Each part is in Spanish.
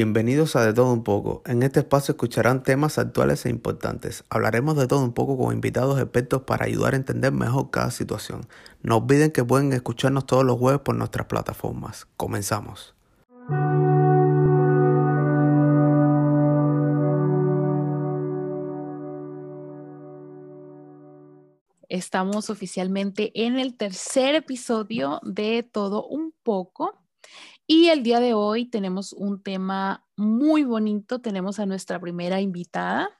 Bienvenidos a De Todo Un poco. En este espacio escucharán temas actuales e importantes. Hablaremos de todo un poco con invitados expertos para ayudar a entender mejor cada situación. No olviden que pueden escucharnos todos los jueves por nuestras plataformas. Comenzamos. Estamos oficialmente en el tercer episodio de Todo un poco. Y el día de hoy tenemos un tema muy bonito. Tenemos a nuestra primera invitada,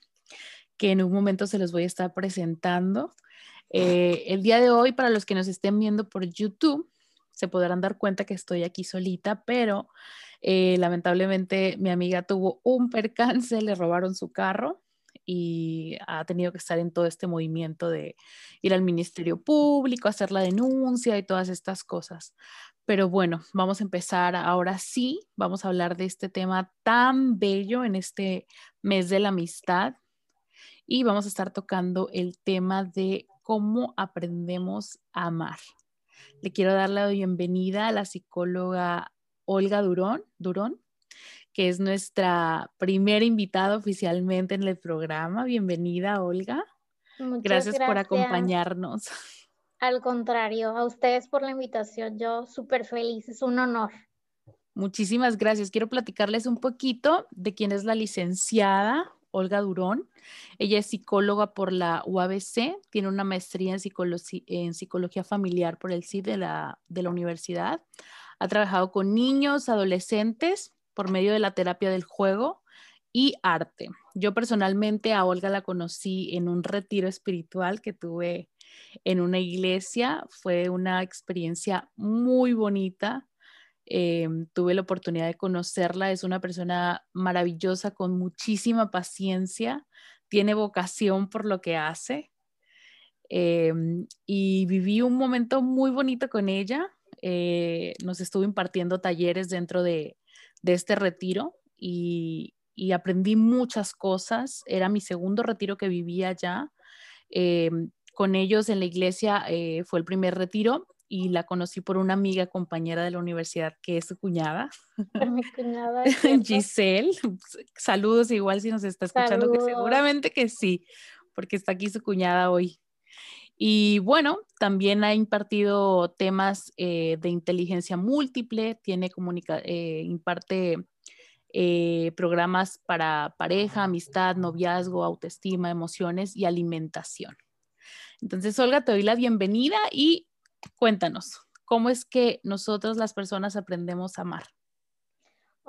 que en un momento se los voy a estar presentando. Eh, el día de hoy, para los que nos estén viendo por YouTube, se podrán dar cuenta que estoy aquí solita, pero eh, lamentablemente mi amiga tuvo un percance, le robaron su carro y ha tenido que estar en todo este movimiento de ir al Ministerio Público, hacer la denuncia y todas estas cosas. Pero bueno, vamos a empezar ahora sí, vamos a hablar de este tema tan bello en este mes de la amistad y vamos a estar tocando el tema de cómo aprendemos a amar. Le quiero dar la bienvenida a la psicóloga Olga Durón, Durón que es nuestra primera invitada oficialmente en el programa. Bienvenida, Olga. Muchas gracias, gracias. por acompañarnos. Al contrario, a ustedes por la invitación. Yo súper feliz, es un honor. Muchísimas gracias. Quiero platicarles un poquito de quién es la licenciada Olga Durón. Ella es psicóloga por la UABC, tiene una maestría en, en psicología familiar por el CID de la, de la universidad. Ha trabajado con niños, adolescentes por medio de la terapia del juego y arte. Yo personalmente a Olga la conocí en un retiro espiritual que tuve en una iglesia. Fue una experiencia muy bonita. Em, tuve la oportunidad de conocerla. Es una persona maravillosa con muchísima paciencia. Tiene vocación por lo que hace. Em, y viví un momento muy bonito con ella. Eh, nos estuvo impartiendo talleres dentro de, este retiro y, aprendí muchas cosas. Era mi segundo retiro que vivía allá. Em, con ellos en la iglesia eh, fue el primer retiro y la conocí por una amiga compañera de la universidad que es su cuñada. Mi cuñada. Giselle. Saludos igual si nos está escuchando, que seguramente que sí, porque está aquí su cuñada hoy. Y bueno, también ha impartido temas eh, de inteligencia múltiple, tiene comunica eh, imparte programas para pareja, amistad, noviazgo, autoestima, emociones y alimentación. Entonces, Olga, te doy la bienvenida y cuéntanos, ¿cómo es que nosotros las personas aprendemos a amar?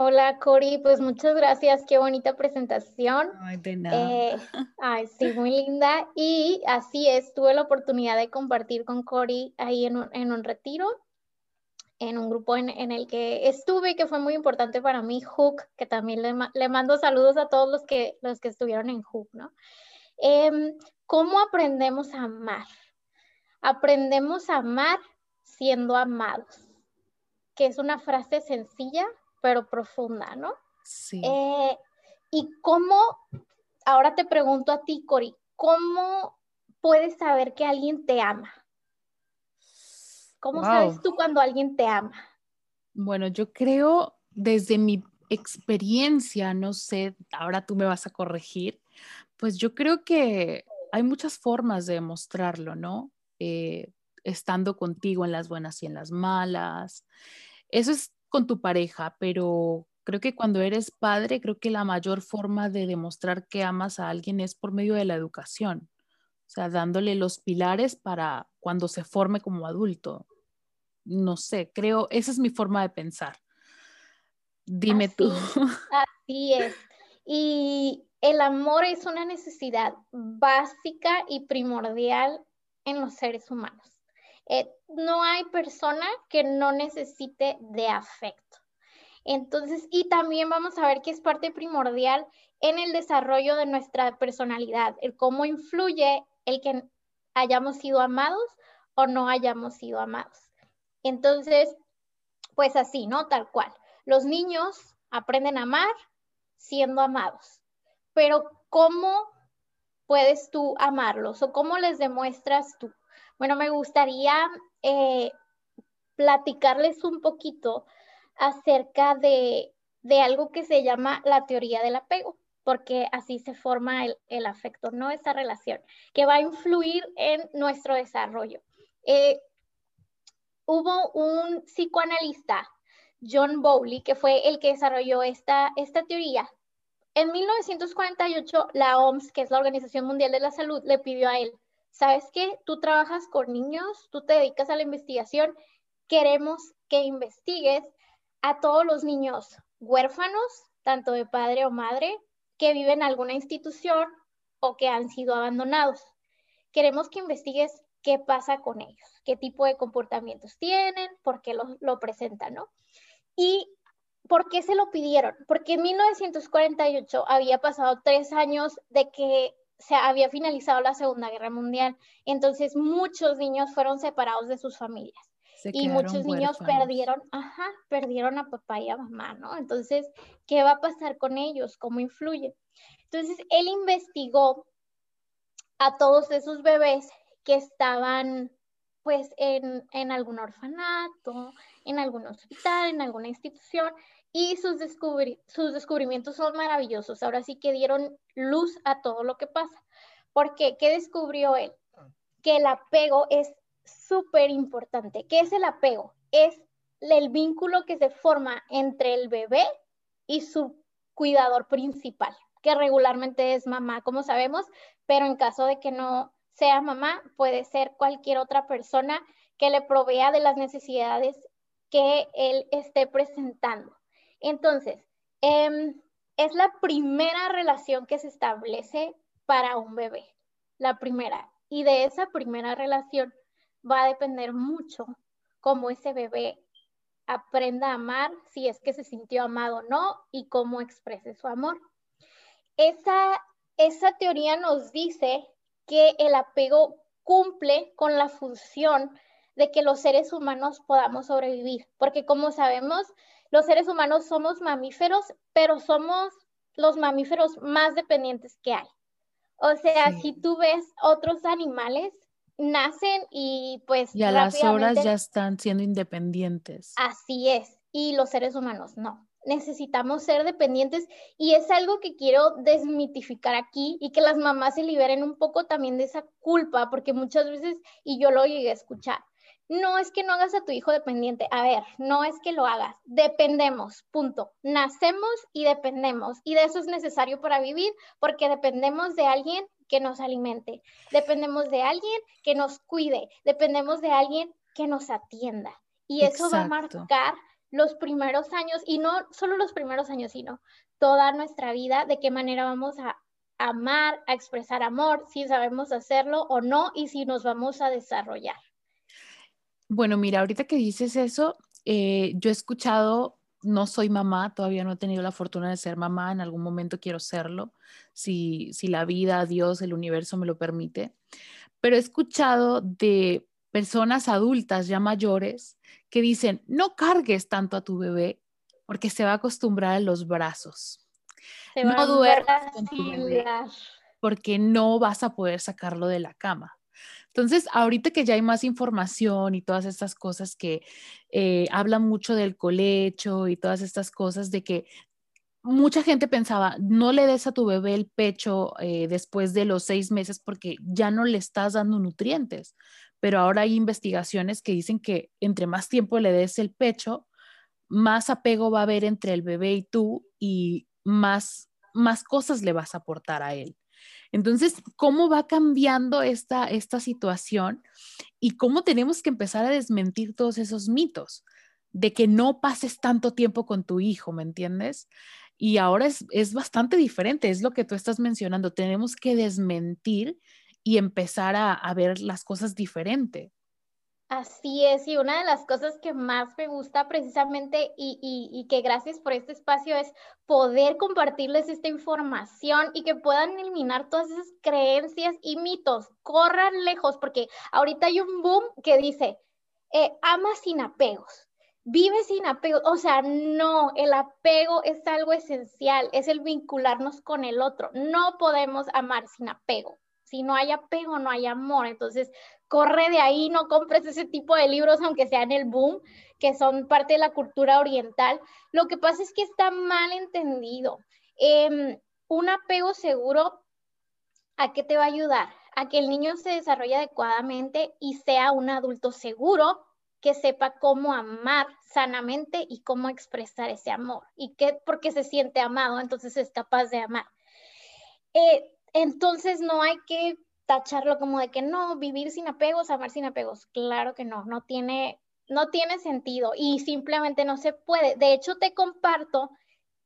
Hola, Cori, pues muchas gracias, qué bonita presentación. Ay, de nada. Eh, ay, sí, muy linda. Y así es, tuve la oportunidad de compartir con Cori ahí en un, retiro, en un grupo en, el que estuve, que fue muy importante para mí, Hook, que también le, mando saludos a todos los que, los que estuvieron en Hook, ¿no? Em, ¿Cómo aprendemos a amar? Aprendemos a amar siendo amados, que es una frase sencilla, pero profunda, ¿no? Sí. Eh, y cómo, ahora te pregunto a ti, Cori, ¿cómo puedes saber que alguien te ama? ¿Cómo sabes tú cuando alguien te ama? Bueno, yo creo desde mi experiencia, no sé, ahora tú me vas a corregir, pues yo creo que hay muchas formas de demostrarlo, ¿no? Eh, estando contigo en las buenas y en las malas. Eso es con tu pareja, pero creo que cuando eres padre, creo que la mayor forma de demostrar que amas a alguien es por medio de la educación, o sea, dándole los pilares para cuando se forme como adulto. No sé, creo, esa es mi forma de pensar. Dime tú. Así es. Y el amor es una necesidad básica y primordial en los seres humanos. Eh, no hay persona que no necesite de afecto. Entonces, y también vamos a ver que es parte primordial en el desarrollo de nuestra personalidad, el cómo influye el que hayamos sido amados o no hayamos sido amados. Entonces, pues así, ¿no? Tal cual. Los niños aprenden a amar siendo amados pero ¿cómo puedes tú amarlos o cómo les demuestras tú? Bueno, me gustaría eh, platicarles un poquito acerca de de algo que se llama la teoría del apego, porque así se forma el, afecto, ¿no? Esa relación que va a influir en nuestro desarrollo. Eh, hubo un psicoanalista, John Bowley, que fue el que desarrolló esta, esta teoría. En 1948, la OMS, que es la Organización Mundial de la Salud, le pidió a él, ¿sabes qué? Tú trabajas con niños, tú te dedicas a la investigación, queremos que investigues a todos los niños huérfanos, tanto de padre o madre, que viven en alguna institución o que han sido abandonados. Queremos que investigues qué pasa con ellos, qué tipo de comportamientos tienen, por qué lo, presentan, ¿no? Y ¿por qué se lo pidieron? Porque en 1948 había pasado tres años de que se había finalizado la Segunda Guerra Mundial, entonces muchos niños fueron separados de sus familias y muchos niños perdieron, ajá, perdieron a papá y a mamá, ¿no? Entonces, ¿qué va a pasar con ellos? ¿Cómo influye? Entonces, él investigó a todos esos bebés que estaban pues en, en algún orfanato, en algún hospital, en alguna institución, y sus, sus descubrimientos son maravillosos. Ahora sí que dieron luz a todo lo que pasa. ¿Por qué? ¿Qué descubrió él? Que el apego es súper importante. ¿Qué es el apego? Es el vínculo que se forma entre el bebé y su cuidador principal, que regularmente es mamá, como sabemos, pero en caso de que no sea mamá, puede ser cualquier otra persona que le provea de las necesidades que él esté presentando. Entonces, em, es la primera relación que se establece para un bebé, la primera. Y de esa primera relación va a depender mucho cómo ese bebé aprenda a amar, si es que se sintió amado o no, y cómo exprese su amor. Esa, esa teoría nos dice que el apego cumple con la función de que los seres humanos podamos sobrevivir, porque como sabemos, los seres humanos somos mamíferos, pero somos los mamíferos más dependientes que hay. O sea, si tú ves otros animales, nacen y pues... Y a las horas ya están siendo independientes. Así es, y los seres humanos no. Necesitamos ser dependientes y es algo que quiero desmitificar aquí y que las mamás se liberen un poco también de esa culpa, porque muchas veces, y yo lo llegué a escuchar, no es que no hagas a tu hijo dependiente. A ver, no es que lo hagas. Dependemos, punto. Nacemos y dependemos. Y de eso es necesario para vivir porque dependemos de alguien que nos alimente. Dependemos de alguien que nos cuide. Dependemos de alguien que nos atienda. Y eso va a marcar los primeros años, y no solo los primeros años, sino toda nuestra vida, de qué manera vamos a amar, a expresar amor, si sabemos hacerlo o no, y si nos vamos a desarrollar. Bueno, mira, ahorita que dices eso, eh, yo he escuchado, no soy mamá, todavía no he tenido la fortuna de ser mamá, en algún momento quiero serlo, si, si la vida, Dios, el universo me lo permite, pero he escuchado de personas adultas ya mayores que dicen, no cargues tanto a tu bebé porque se va a acostumbrar a los brazos. no duermas con tu bebé porque no vas a poder sacarlo de la cama. Entonces, ahorita que ya hay más información y todas estas cosas que eh, hablan mucho del colecho y todas estas cosas de que mucha gente pensaba, no le des a tu bebé el pecho eh, después de los seis meses porque ya no le estás dando nutrientes. Pero ahora hay investigaciones que dicen que entre más tiempo le des el pecho, más apego va a haber entre el bebé y tú y más, más cosas le vas a aportar a él. Entonces, ¿cómo va cambiando esta, esta situación y cómo tenemos que empezar a desmentir todos esos mitos de que no pases tanto tiempo con tu hijo, ¿me entiendes? Y ahora es, es bastante diferente, es lo que tú estás mencionando, tenemos que desmentir y empezar a, a ver las cosas diferente. Así es, y una de las cosas que más me gusta precisamente y, y, que gracias por este espacio es poder compartirles esta información y que puedan eliminar todas esas creencias y mitos, corran lejos, porque ahorita hay un boom que dice, eh, ama sin apegos, vive sin apegos, o sea, no, el apego es algo esencial, es el vincularnos con el otro, no podemos amar sin apego. Si no hay apego, no hay amor. Entonces, corre de ahí, no compres ese tipo de libros, aunque sean el boom, que son parte de la cultura oriental. Lo que pasa es que está mal entendido. Em, un apego seguro, ¿a qué te va a ayudar? A que el niño se desarrolle adecuadamente y sea un adulto seguro que sepa cómo amar sanamente y cómo expresar ese amor y que porque se siente amado, entonces es capaz de amar. Eh, entonces no hay que tacharlo como de que no, vivir sin apegos, amar sin apegos. Claro que no, no tiene, no tiene sentido y simplemente no se puede. De hecho, te comparto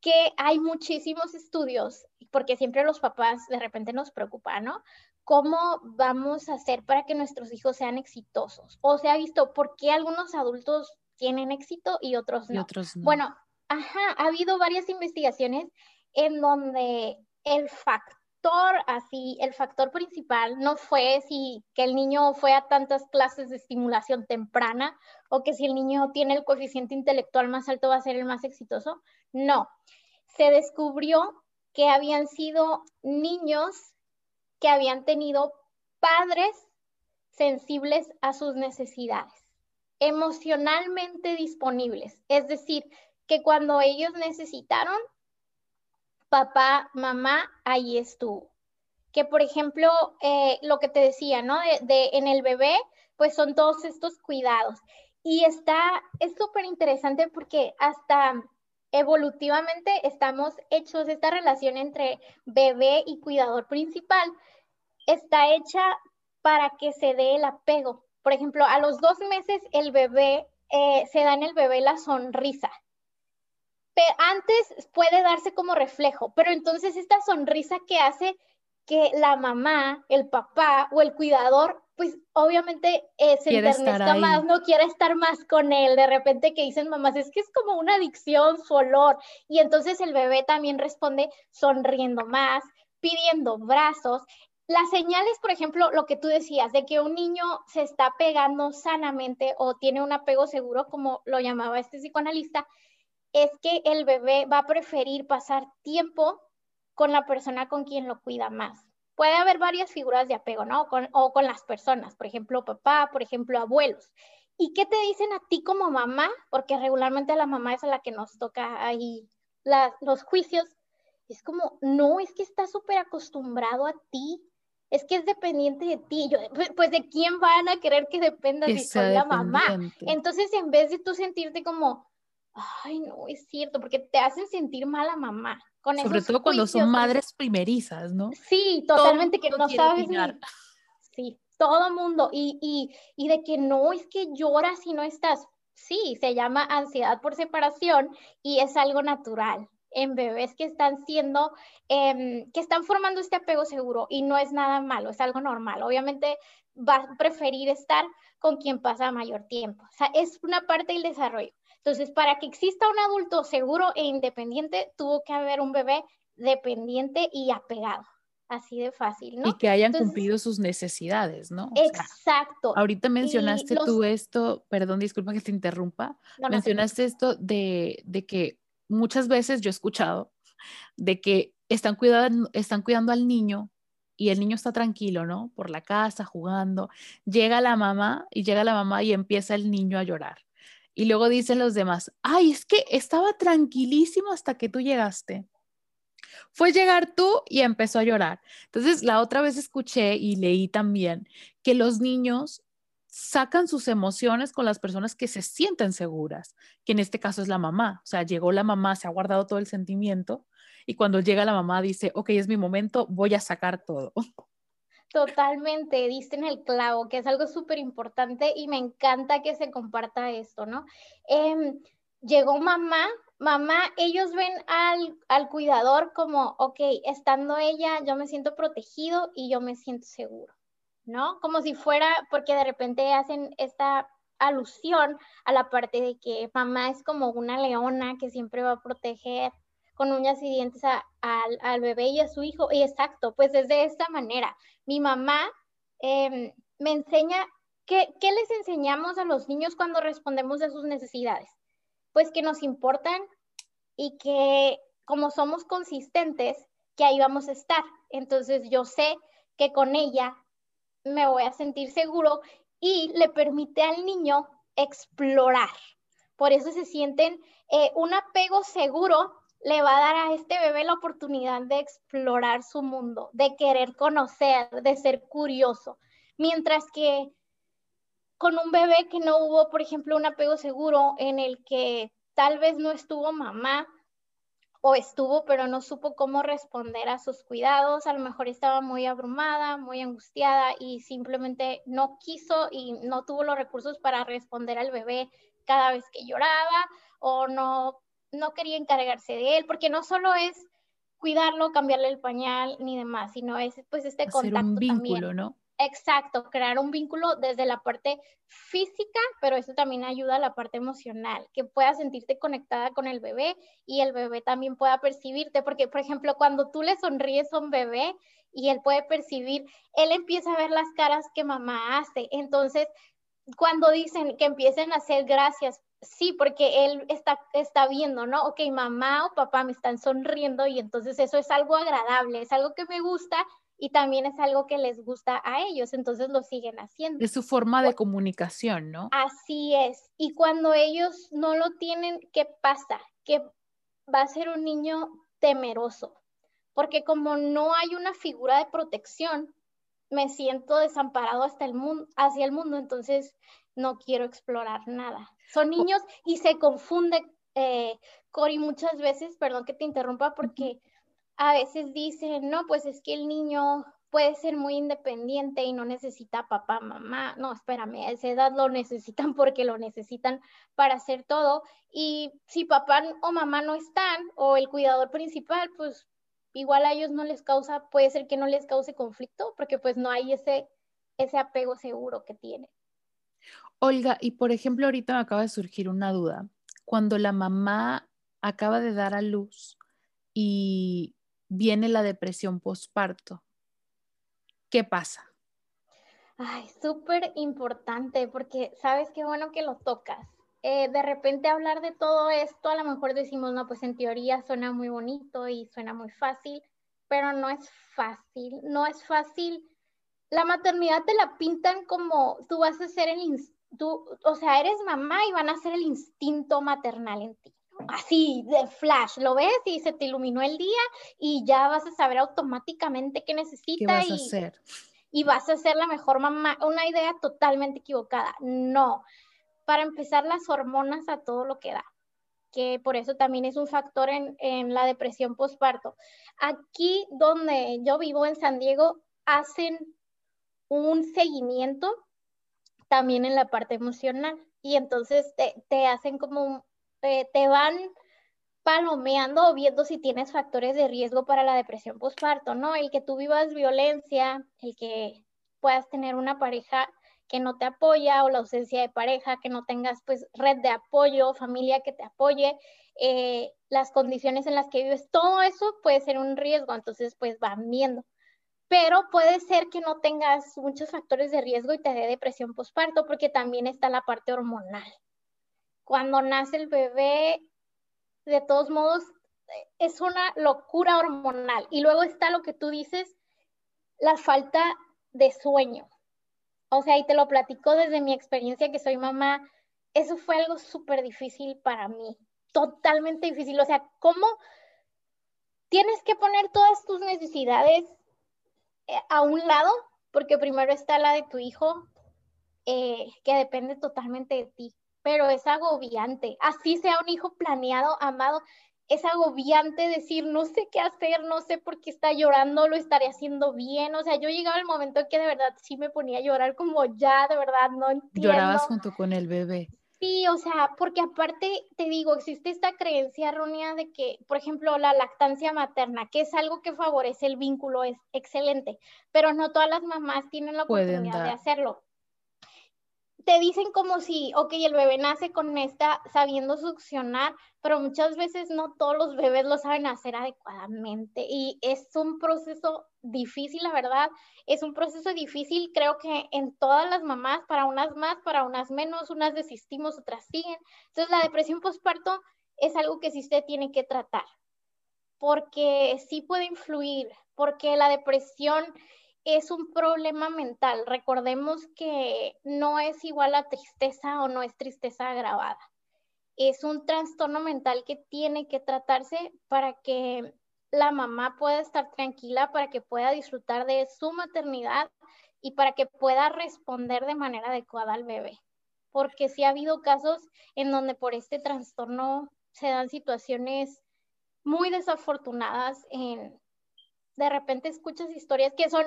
que hay muchísimos estudios, porque siempre los papás de repente nos preocupan, ¿no? ¿Cómo vamos a hacer para que nuestros hijos sean exitosos? O se ha visto por qué algunos adultos tienen éxito y otros no. otros no. Bueno, ajá, ha habido varias investigaciones en donde el factor así, el factor principal no fue si que el niño fue a tantas clases de estimulación temprana o que si el niño tiene el coeficiente intelectual más alto va a ser el más exitoso. No, se descubrió que habían sido niños que habían tenido padres sensibles a sus necesidades, emocionalmente disponibles. Es decir, que cuando ellos necesitaron, papá, mamá, ahí estuvo. Que por ejemplo, eh, lo que te decía, ¿no? De, en el bebé, pues son todos estos cuidados. Y está, es súper interesante porque hasta evolutivamente estamos hechos, esta relación entre bebé y cuidador principal está hecha para que se dé el apego. Por ejemplo, a los dos meses el bebé, eh, se da en el bebé la sonrisa antes puede darse como reflejo, pero entonces esta sonrisa que hace que la mamá, el papá o el cuidador, pues obviamente eh, se enternezca más, no quiere estar más con él. De repente que dicen mamás, es que es como una adicción su olor. Y entonces el bebé también responde sonriendo más, pidiendo brazos. Las señales, por ejemplo, lo que tú decías, de que un niño se está pegando sanamente o tiene un apego seguro, como lo llamaba este psicoanalista, es que el bebé va a preferir pasar tiempo con la persona con quien lo cuida más. Puede haber varias figuras de apego, ¿no? o con las personas, por ejemplo, papá, por ejemplo, abuelos. ¿Y qué te dicen a ti como mamá? Porque regularmente la mamá es a la que nos toca ahí los juicios. Es como, no, es que está súper acostumbrado a ti, es que es dependiente de ti. Yo, pues, pues de quién van a querer que dependa si soy la mamá. Entonces, en vez de tú sentirte como, ay, no, es cierto, porque te hacen sentir mal a mamá. Con Sobre todo cuando son madres primerizas, ¿no? Sí, totalmente, que no sabes Sí, todo mundo. Y, y, y de que no, es que lloras si no estás. Sí, se llama ansiedad por separación y es algo natural en bebés que están siendo, em, que están formando este apego seguro y no es nada malo, es algo normal. Obviamente va a preferir estar con quien pasa mayor tiempo. O sea, es una parte del desarrollo. Entonces, para que exista un adulto seguro e independiente, tuvo que haber un bebé dependiente y apegado. Así de fácil, ¿no? Y que hayan cumplido sus necesidades, ¿no? exacto. ahorita mencionaste tú esto, perdón, disculpa que te interrumpa, mencionaste esto de, de, que muchas veces yo he escuchado de que están cuidando, están cuidando al niño y el niño está tranquilo, ¿no? Por la casa, jugando. Llega la mamá y llega la mamá y empieza el niño a llorar. Y luego dicen los demás, ay, es que estaba tranquilísimo hasta que tú llegaste. Fue llegar tú y empezó a llorar. Entonces, la otra vez escuché y leí también que los niños sacan sus emociones con las personas que se sienten seguras, que en este caso es la mamá. O sea, llegó la mamá, se ha guardado todo el sentimiento y cuando llega la mamá dice, ok, es mi momento, voy a sacar todo. Totalmente, diste en el clavo, que es algo súper importante y me encanta que se comparta esto, ¿no? Em, llegó mamá, mamá, ellos ven al, al cuidador como, ok, estando ella, yo me siento protegido y yo me siento seguro, ¿no? Como si fuera, porque de repente hacen esta alusión a la parte de que mamá es como una leona que siempre va a proteger con uñas y dientes al bebé y a su hijo. Y exacto, pues es de esta manera. Mi mamá em, me enseña, ¿qué, ¿qué les enseñamos a los niños cuando respondemos a sus necesidades? Pues que nos importan y que como somos consistentes, que ahí vamos a estar. Entonces yo sé que con ella me voy a sentir seguro y le permite al niño explorar. Por eso se sienten eh, un apego seguro le va a dar a este bebé la oportunidad de explorar su mundo, de querer conocer, de ser curioso. Mientras que con un bebé que no hubo, por ejemplo, un apego seguro en el que tal vez no estuvo mamá o estuvo, pero no supo cómo responder a sus cuidados, a lo mejor estaba muy abrumada, muy angustiada y simplemente no quiso y no tuvo los recursos para responder al bebé cada vez que lloraba o no, no quería encargarse de él, porque no solo es cuidarlo, cambiarle el pañal ni demás, sino es pues este Hacer contacto un vínculo, también. ¿no? Exacto, crear un vínculo desde la parte física, pero eso también ayuda a la parte emocional, que puedas sentirte conectada con el bebé y el bebé también pueda percibirte, porque por ejemplo, cuando tú le sonríes a un bebé y él puede percibir, él empieza a ver las caras que mamá hace. Entonces, cuando dicen que empiecen a hacer gracias, sí, porque él está, está viendo, ¿no? Ok, mamá o papá me están sonriendo y entonces eso es algo agradable, es algo que me gusta y también es algo que les gusta a ellos, entonces lo siguen haciendo. Es su forma de comunicación, ¿no? Así es. Y cuando ellos no lo tienen, ¿qué pasa? Que va a ser un niño temeroso, porque como no hay una figura de protección, me siento desamparado hasta el mundo, hacia el mundo, entonces no quiero explorar nada. Son niños y se confunde, eh, Cori, muchas veces, perdón que te interrumpa, porque a veces dicen, no, pues es que el niño puede ser muy independiente y no necesita papá, mamá. No, espérame, a esa edad lo necesitan porque lo necesitan para hacer todo. Y si papá o mamá no están, o el cuidador principal, pues igual a ellos no les causa, puede ser que no les cause conflicto, porque pues no hay ese, ese apego seguro que tiene. Olga, y por ejemplo, ahorita me acaba de surgir una duda. Cuando la mamá acaba de dar a luz y viene la depresión postparto. ¿Qué pasa? Ay, súper importante porque sabes qué bueno que lo tocas. Eh, de repente hablar de todo esto, a lo mejor decimos, no, pues en teoría suena muy bonito y suena muy fácil, pero no es fácil, no es fácil. La maternidad te la pintan como tú vas a ser el, tú, o sea, eres mamá y van a ser el instinto maternal en ti así de flash, lo ves y se te iluminó el día y ya vas a saber automáticamente qué necesitas. ¿Qué vas a hacer? Y vas a ser la mejor mamá. Una idea totalmente equivocada. No. Para empezar, las hormonas a todo lo que da, que por eso también es un factor en, en la depresión postparto. Aquí donde yo vivo en San Diego, hacen un seguimiento también en la parte emocional y entonces te, te hacen como te van palomeando o viendo si tienes factores de riesgo para la depresión postparto, ¿no? El que tú vivas violencia, el que puedas tener una pareja que no te apoya o la ausencia de pareja, que no tengas pues red de apoyo, familia que te apoye, eh, las condiciones en las que vives, todo eso puede ser un riesgo, entonces pues van viendo. Pero puede ser que no tengas muchos factores de riesgo y te dé depresión postparto porque también está la parte hormonal cuando nace el bebé, de todos modos, es una locura hormonal. Y luego está lo que tú dices, la falta de sueño. O sea, y te lo platico desde mi experiencia que soy mamá, eso fue algo súper difícil para mí, totalmente difícil. O sea, ¿cómo tienes que poner todas tus necesidades a un lado? Porque primero está la de tu hijo, eh, que depende totalmente de ti pero es agobiante. Así sea un hijo planeado, amado, es agobiante decir, no sé qué hacer, no sé por qué está llorando, lo estaré haciendo bien. O sea, yo llegaba el momento en que de verdad sí me ponía a llorar como ya, de verdad, no entiendo. Llorabas junto con el bebé. Sí, o sea, porque aparte te digo, existe esta creencia errónea de que, por ejemplo, la lactancia materna, que es algo que favorece el vínculo, es excelente, pero no todas las mamás tienen la oportunidad de hacerlo te dicen como si, ok, el bebé nace con esta sabiendo succionar, pero muchas veces no todos los bebés lo saben hacer adecuadamente y es un proceso difícil, la verdad, es un proceso difícil, creo que en todas las mamás, para unas más, para unas menos, unas desistimos, otras siguen. Entonces la depresión postparto es algo que sí usted tiene que tratar, porque sí puede influir, porque la depresión es un problema mental. Recordemos que no es igual a tristeza o no es tristeza agravada. Es un trastorno mental que tiene que tratarse para que la mamá pueda estar tranquila, para que pueda disfrutar de su maternidad y para que pueda responder de manera adecuada al bebé. Porque sí ha habido casos en donde por este trastorno se dan situaciones muy desafortunadas en, de repente escuchas historias que son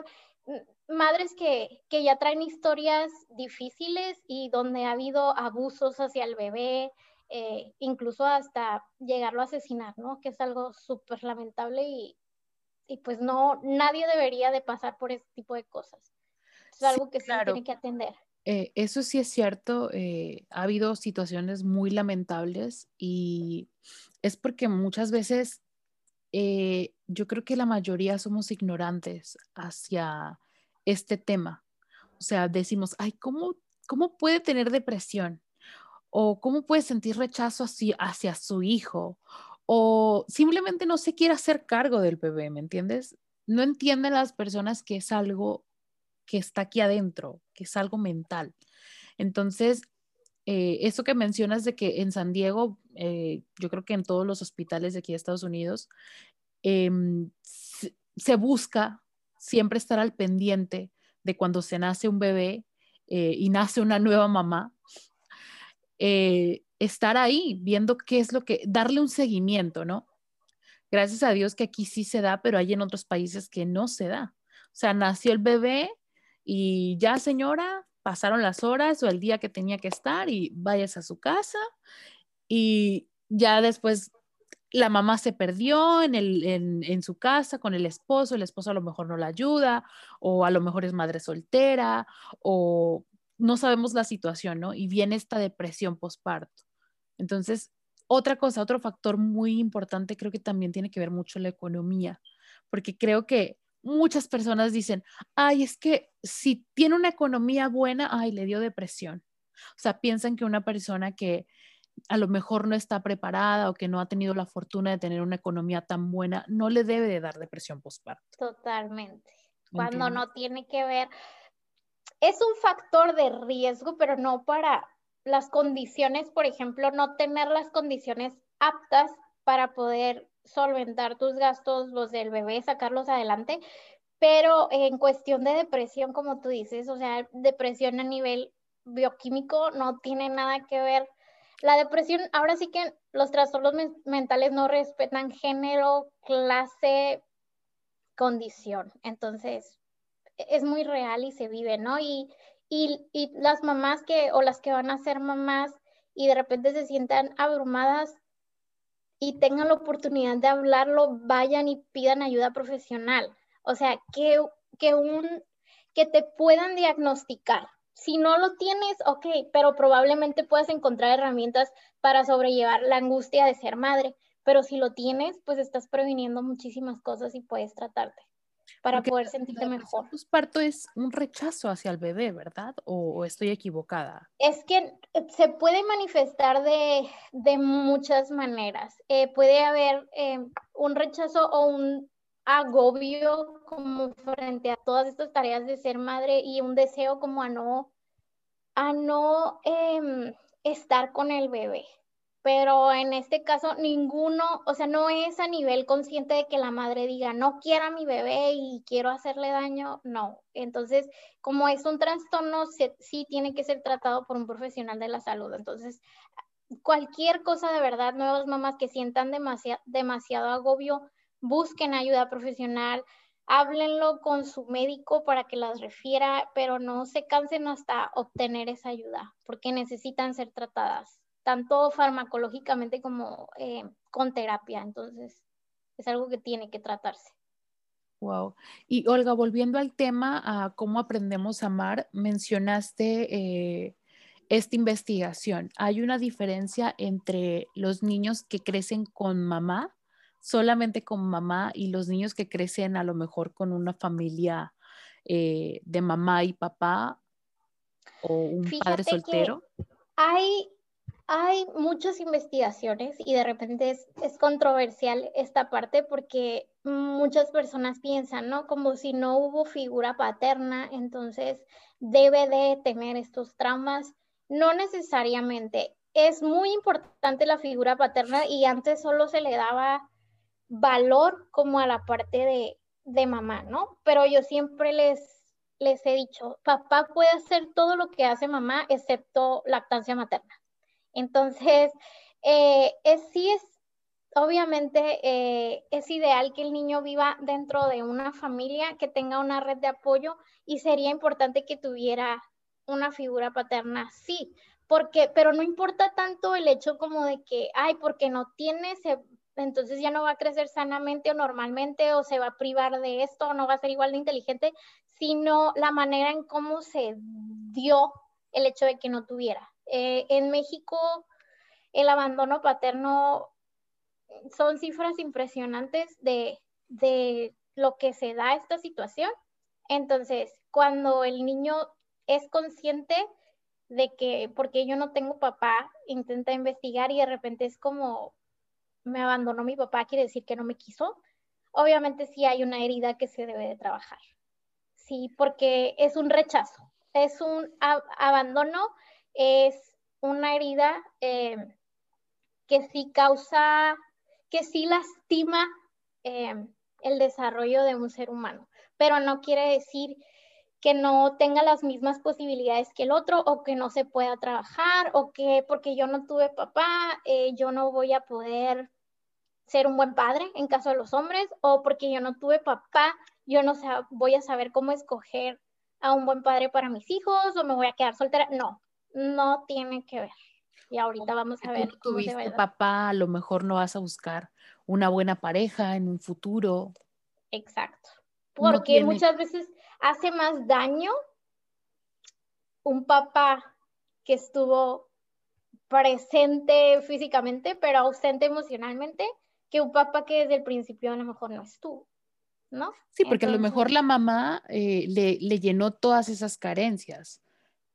madres que, ya traen historias difíciles y donde ha habido abusos hacia el bebé, eh, incluso hasta llegarlo a asesinar, ¿no? Que es algo súper lamentable y, pues no, nadie debería de pasar por ese tipo de cosas. Es algo que se tiene que atender. Eh, eso sí es cierto, eh, ha habido situaciones muy lamentables y es porque muchas veces eh, yo creo que la mayoría somos ignorantes hacia este tema. O sea, decimos, ay, ¿cómo, cómo puede tener depresión? O cómo puede sentir rechazo hacia, hacia su hijo? O simplemente no se quiere hacer cargo del bebé, ¿me entiendes? No entienden las personas que es algo que está aquí adentro, que es algo mental. Entonces, eh, eso que mencionas de que en San Diego, eh, yo creo que en todos los hospitales de aquí de Estados Unidos, em, se, busca siempre estar al pendiente de cuando se nace un bebé eh, y nace una nueva mamá, estar ahí viendo qué es lo que, darle un seguimiento, ¿no? Gracias a Dios que aquí sí se da, pero hay en otros países que no se da. O sea, nació el bebé y ya señora, pasaron las horas o el día que tenía que estar y vayas a su casa y ya después la mamá se perdió en, el, en, su casa con el esposo, el esposo a lo mejor no la ayuda o a lo mejor es madre soltera o no sabemos la situación, ¿no? Y viene esta depresión postparto. Entonces, otra cosa, otro factor muy importante creo que también tiene que ver mucho la economía, porque creo que muchas personas dicen, ay, es que si tiene una economía buena, ay, le dio depresión. O sea, piensan que una persona que a lo mejor no está preparada o que no ha tenido la fortuna de tener una economía tan buena, no le debe de dar depresión postparto. Totalmente. Cuando no tiene que ver, es un factor de riesgo, pero no para las condiciones, por ejemplo, no tener las condiciones aptas para poder solventar tus gastos, los del bebé, sacarlos adelante, pero en cuestión de depresión, como tú dices, o sea, depresión a nivel bioquímico no tiene nada que ver. La depresión, ahora sí que los trastornos mentales no respetan género, clase, condición. Entonces, es muy real y se vive, ¿no? Y, y, y las mamás que, o las que van a ser mamás y de repente se sientan abrumadas, y tengan la oportunidad de hablarlo, vayan y pidan ayuda profesional. O sea, que, que, un, que te puedan diagnosticar. Si no lo tienes, ok, pero probablemente puedas encontrar herramientas para sobrellevar la angustia de ser madre. Pero si lo tienes, pues estás previniendo muchísimas cosas y puedes tratarte para poder sentirte mejor. parto es un rechazo hacia el bebé, ¿verdad? ¿O, estoy equivocada? Es que se puede manifestar de, muchas maneras. Eh, puede haber eh, un rechazo o un agobio como frente a todas estas tareas de ser madre y un deseo como a no, a no em, estar con el bebé pero en este caso ninguno, o sea, no es a nivel consciente de que la madre diga, no quiero a mi bebé y quiero hacerle daño, no. Entonces, como es un trastorno, sí tiene que ser tratado por un profesional de la salud. Entonces, cualquier cosa de verdad, nuevas mamás que sientan demasiado, demasiado agobio, busquen ayuda profesional, háblenlo con su médico para que las refiera, pero no se cansen hasta obtener esa ayuda, porque necesitan ser tratadas tanto farmacológicamente como eh, con terapia. Entonces, es algo que tiene que tratarse. Wow. Y Olga, volviendo al tema a cómo aprendemos a amar, mencionaste eh, esta investigación. ¿Hay una diferencia entre los niños que crecen con mamá, solamente con mamá, y los niños que crecen a lo mejor con una familia eh, de mamá y papá o un padre soltero? Hay hay muchas investigaciones y de repente es, es, controversial esta parte porque muchas personas piensan, ¿no? Como si no hubo figura paterna, entonces debe de tener estos traumas. No necesariamente. Es muy importante la figura paterna y antes solo se le daba valor como a la parte de, de mamá, ¿no? Pero yo siempre les, les he dicho, papá puede hacer todo lo que hace mamá excepto lactancia materna. Entonces, eh, es, sí es, obviamente, eh, es ideal que el niño viva dentro de una familia que tenga una red de apoyo y sería importante que tuviera una figura paterna, sí, porque, pero no importa tanto el hecho como de que, ay, porque no tiene, entonces ya no va a crecer sanamente o normalmente o se va a privar de esto o no va a ser igual de inteligente, sino la manera en cómo se dio el hecho de que no tuviera. Eh, en México, el abandono paterno son cifras impresionantes de, de lo que se da esta situación. Entonces, cuando el niño es consciente de que, porque yo no tengo papá, intenta investigar y de repente es como, me abandonó mi papá, quiere decir que no me quiso. Obviamente sí hay una herida que se debe de trabajar. Sí, porque es un rechazo, es un abandono es una herida eh, que sí causa, que sí lastima eh, el desarrollo de un ser humano, pero no quiere decir que no tenga las mismas posibilidades que el otro o que no se pueda trabajar o que porque yo no tuve papá, eh, yo no voy a poder ser un buen padre en caso de los hombres o porque yo no tuve papá, yo no voy a saber cómo escoger a un buen padre para mis hijos o me voy a quedar soltera. No, no tiene que ver. Y ahorita vamos a ver. Tú tuviste papá, a lo mejor no vas a buscar una buena pareja en un futuro. Exacto. Porque muchas veces hace más daño un papá que estuvo presente físicamente, pero ausente emocionalmente, que un papá que desde el principio a lo mejor no estuvo, ¿no? Sí, porque a lo mejor la mamá eh, le, le, llenó todas esas carencias.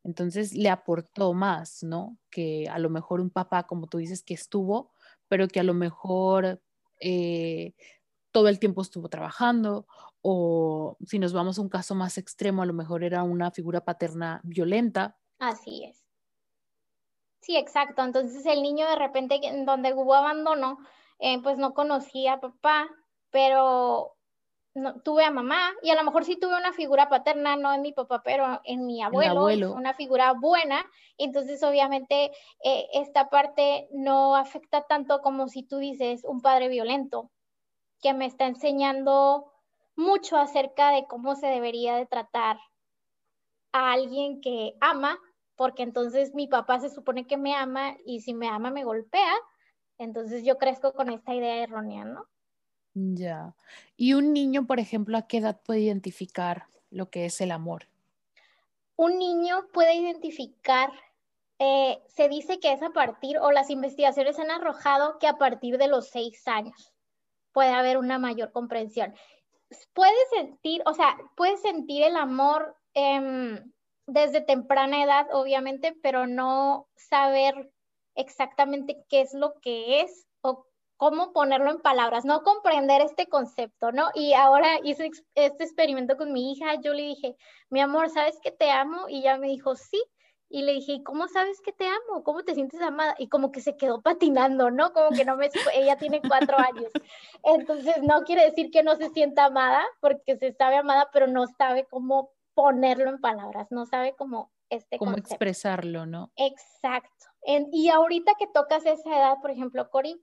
Entonces le aportó más, ¿no? Que a lo mejor un papá, como tú dices, que estuvo, pero que a lo mejor eh, todo el tiempo estuvo trabajando, o si nos vamos a un caso más extremo, a lo mejor era una figura paterna violenta. Así es. Sí, exacto. Entonces el niño de repente, donde hubo abandono, eh, pues no conocía a papá, pero no, tuve a mamá y a lo mejor sí tuve una figura paterna, no en mi papá, pero en mi abuelo, una figura buena. Entonces, obviamente, eh, esta parte no afecta tanto como si tú dices un padre violento, que me está enseñando mucho acerca de cómo se debería de tratar a alguien que ama, porque entonces mi papá se supone que me ama y si me ama me golpea. Entonces yo crezco con esta idea errónea, ¿no? Ya. ¿Y un niño, por ejemplo, a qué edad puede identificar lo que es el amor? Un niño puede identificar, eh, se dice que es a partir, o las investigaciones han arrojado que a partir de los seis años puede haber una mayor comprensión. Puede sentir, o sea, puede sentir el amor em, desde temprana edad, obviamente, pero no saber exactamente qué es lo que es o cómo ponerlo en palabras, no comprender este concepto, ¿no? Y ahora hice este experimento con mi hija, yo le dije, mi amor, ¿sabes que te amo? Y ella me dijo, sí. Y le dije, ¿y cómo sabes que te amo? ¿Cómo te sientes amada? Y como que se quedó patinando, ¿no? Como que no me... Ella tiene cuatro años. Entonces, no quiere decir que no se sienta amada, porque se sabe amada, pero no sabe cómo ponerlo en palabras, no sabe cómo este Cómo expresarlo, ¿no? Exacto. Y ahorita que tocas esa edad, por ejemplo, Cori,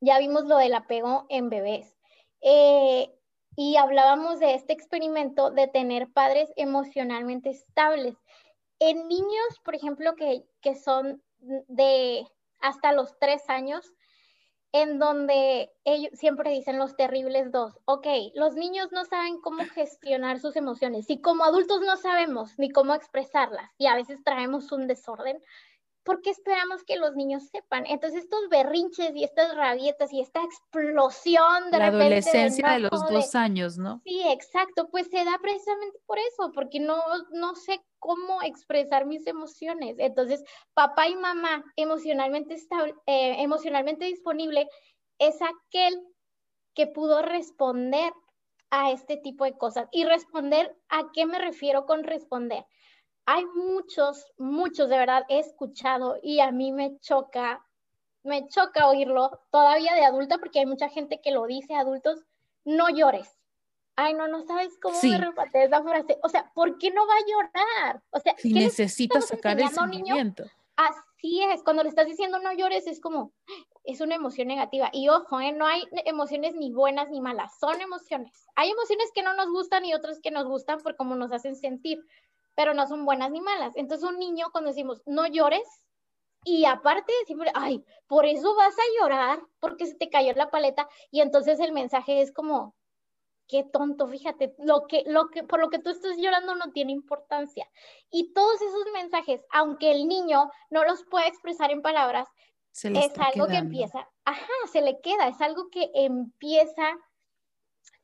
ya vimos lo del apego en bebés. Eh, y hablábamos de este experimento de tener padres emocionalmente estables. En niños, por ejemplo, que, que son de hasta los tres años, en donde ellos siempre dicen los terribles dos, ok, los niños no saben cómo gestionar sus emociones y como adultos no sabemos ni cómo expresarlas y a veces traemos un desorden, ¿por qué esperamos que los niños sepan? Entonces estos berrinches y estas rabietas y esta explosión de la adolescencia de, los dos años, ¿no? Sí, exacto, pues se da precisamente por eso, porque no, no sé cómo expresar mis emociones. Entonces, papá y mamá emocionalmente, estable, eh, emocionalmente disponible es aquel que pudo responder a este tipo de cosas. Y responder, ¿a qué me refiero con responder? Hay muchos, muchos, de verdad, he escuchado y a mí me choca, me choca oírlo todavía de adulta porque hay mucha gente que lo dice, adultos, no llores. Ay, no, no sabes cómo me repate esa frase. O sea, ¿por qué no va a llorar? O sea, si necesitas sacar el sentimiento. Así es, cuando le estás diciendo no llores, es como, es una emoción negativa. Y ojo, ¿eh? no hay emociones ni buenas ni malas, son emociones. Hay emociones que no nos gustan y otras que nos gustan por cómo nos hacen sentir, pero no son buenas ni malas. Entonces un niño cuando decimos no llores, y aparte siempre, ay, por eso vas a llorar, porque se te cayó la paleta, y entonces el mensaje es como, qué tonto, fíjate, lo que, lo que, por lo que tú estás llorando no tiene importancia. Y todos esos mensajes, aunque el niño no los pueda expresar en palabras, es algo que empieza, ajá, se le queda, es algo que empieza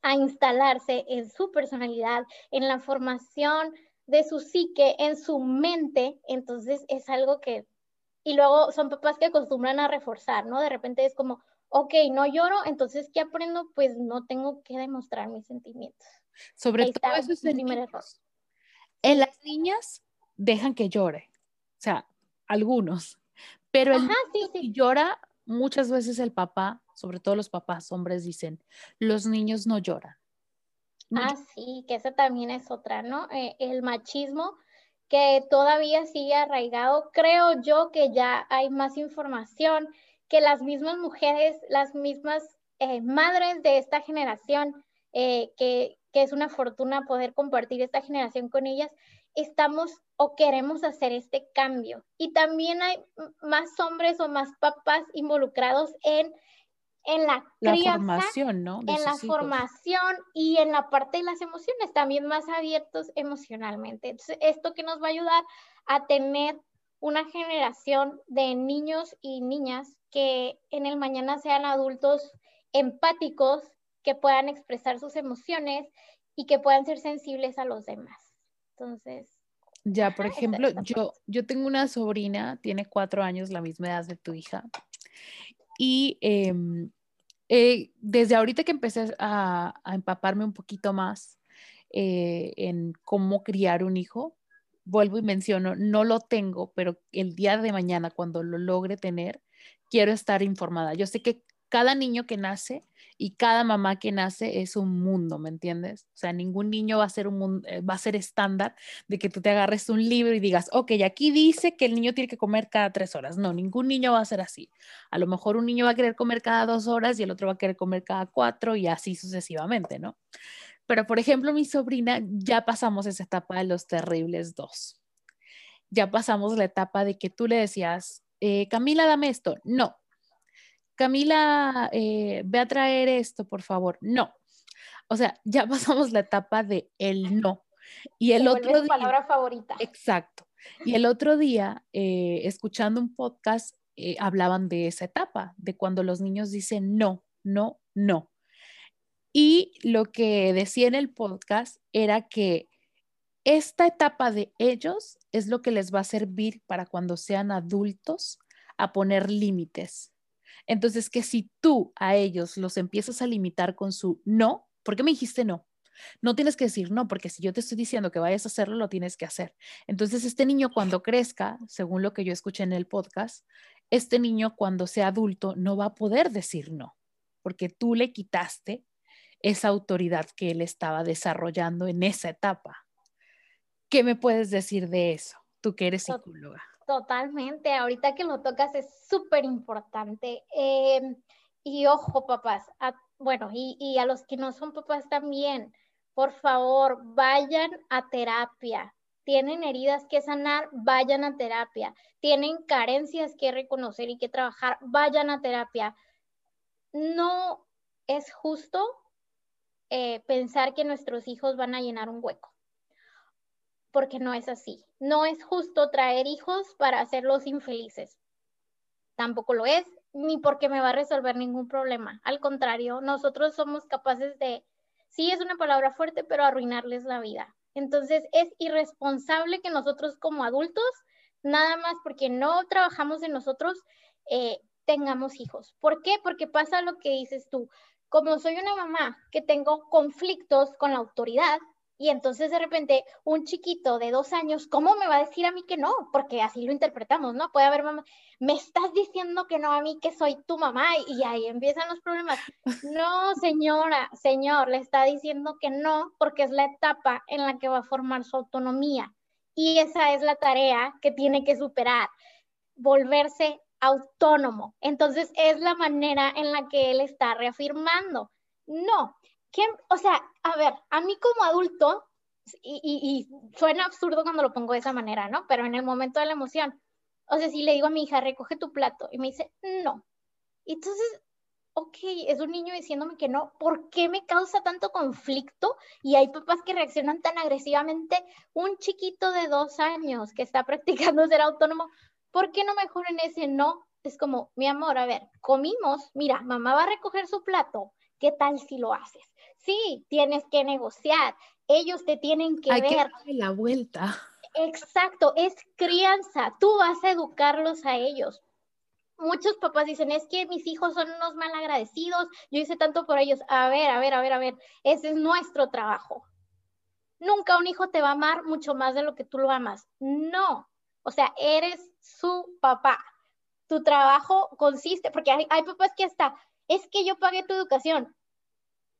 a instalarse en su personalidad, en la formación de su psique, en su mente, entonces es algo que, y luego son papás que acostumbran a reforzar, ¿no? De repente es como, ok, no lloro, entonces, ¿qué aprendo? Pues no tengo que demostrar mis sentimientos. Sobre todo eso es el primer error. En las niñas dejan que llore, o sea, algunos, pero el sí, llora, muchas veces el papá, sobre todo los papás hombres, dicen, los niños no lloran. Ah, sí, que esa también es otra, ¿no? Eh, el machismo que todavía sigue arraigado. Creo yo que ya hay más información, que las mismas mujeres, las mismas eh, madres de esta generación, eh, que, que es una fortuna poder compartir esta generación con ellas, estamos o queremos hacer este cambio. Y también hay más hombres o más papás involucrados en, en la, formación, ¿no? en la formación y en la parte de las emociones, también más abiertos emocionalmente. Entonces, esto que nos va a ayudar a tener una generación de niños y niñas que en el mañana sean adultos empáticos, que puedan expresar sus emociones y que puedan ser sensibles a los demás. Entonces. Ya, por ejemplo, yo, yo tengo una sobrina, tiene cuatro años, la misma edad de tu hija. Y em, eh, desde ahorita que empecé a, empaparme un poquito más eh, en cómo criar un hijo, vuelvo y menciono, no lo tengo, pero el día de mañana, cuando lo logre tener, quiero estar informada. Yo sé que cada niño que nace y cada mamá que nace es un mundo, ¿me entiendes? O sea, ningún niño va a ser un eh, va a ser estándar de que tú te agarres un libro y digas, ok, aquí dice que el niño tiene que comer cada tres horas. No, ningún niño va a ser así. A lo mejor un niño va a querer comer cada dos horas y el otro va a querer comer cada cuatro y así sucesivamente, ¿no? Pero, por ejemplo, mi sobrina, ya pasamos esa etapa de los terribles dos. Ya pasamos la etapa de que tú le decías, eh, Camila, dame esto. No, Camila, eh, ve a traer esto, por favor. No. O sea, ya pasamos la etapa de el no. Y el otro día, palabra favorita. Exacto. Y el otro día, eh, escuchando un podcast, eh, hablaban de esa etapa, de cuando los niños dicen no, no, no. Y lo que decía en el podcast era que esta etapa de ellos es lo que les va a servir para cuando sean adultos a poner límites entonces, que si tú a ellos los empiezas a limitar con su no, ¿por qué me dijiste no? No tienes que decir no, porque si yo te estoy diciendo que vayas a hacerlo, lo tienes que hacer. Entonces, este niño cuando crezca, según lo que yo escuché en el podcast, este niño cuando sea adulto no va a poder decir no, porque tú le quitaste esa autoridad que él estaba desarrollando en esa etapa. ¿Qué me puedes decir de eso? Tú que eres psicóloga. Totalmente, ahorita que lo tocas es súper importante. Em, y ojo, papás, bueno, y, y a los que no son papás también, por favor, vayan a terapia. Tienen heridas que sanar, vayan a terapia. Tienen carencias que reconocer y que trabajar, vayan a terapia. No es justo eh, pensar que nuestros hijos van a llenar un hueco porque no es así. No es justo traer hijos para hacerlos infelices. Tampoco lo es, ni porque me va a resolver ningún problema. Al contrario, nosotros somos capaces de, sí es una palabra fuerte, pero arruinarles la vida. Entonces es irresponsable que nosotros como adultos, nada más porque no trabajamos en nosotros, eh, tengamos hijos. ¿Por qué? Porque pasa lo que dices tú. Como soy una mamá que tengo conflictos con la autoridad, y entonces de repente un chiquito de dos años, ¿cómo me va a decir a mí que no? Porque así lo interpretamos, ¿no? Puede haber mamá, me estás diciendo que no a mí que soy tu mamá y ahí empiezan los problemas. No, señora, señor, le está diciendo que no porque es la etapa en la que va a formar su autonomía. Y esa es la tarea que tiene que superar, volverse autónomo. Entonces es la manera en la que él está reafirmando. No, o sea, a ver, a mí como adulto, y, suena absurdo cuando lo pongo de esa manera, ¿no? Pero en el momento de la emoción, o sea, si le digo a mi hija, recoge tu plato, y me dice, no. Entonces, ok, es un niño diciéndome que no, ¿por qué me causa tanto conflicto? Y hay papás que reaccionan tan agresivamente. Un chiquito de dos años que está practicando ser autónomo, ¿por qué no mejor en ese no? Es como, mi amor, a ver, comimos, mira, mamá va a recoger su plato, ¿qué tal si lo haces? Sí, tienes que negociar. Ellos te tienen que Hay ver. Que darle la vuelta. Exacto, es crianza. Tú vas a educarlos a ellos. Muchos papás dicen, es que mis hijos son unos mal agradecidos, yo hice tanto por ellos. A ver, a ver, a ver, a ver, ese es nuestro trabajo. Nunca un hijo te va a amar mucho más de lo que tú lo amas. No, o sea, eres su papá. Tu trabajo consiste, porque hay, hay papás que hasta, es que yo pagué tu educación.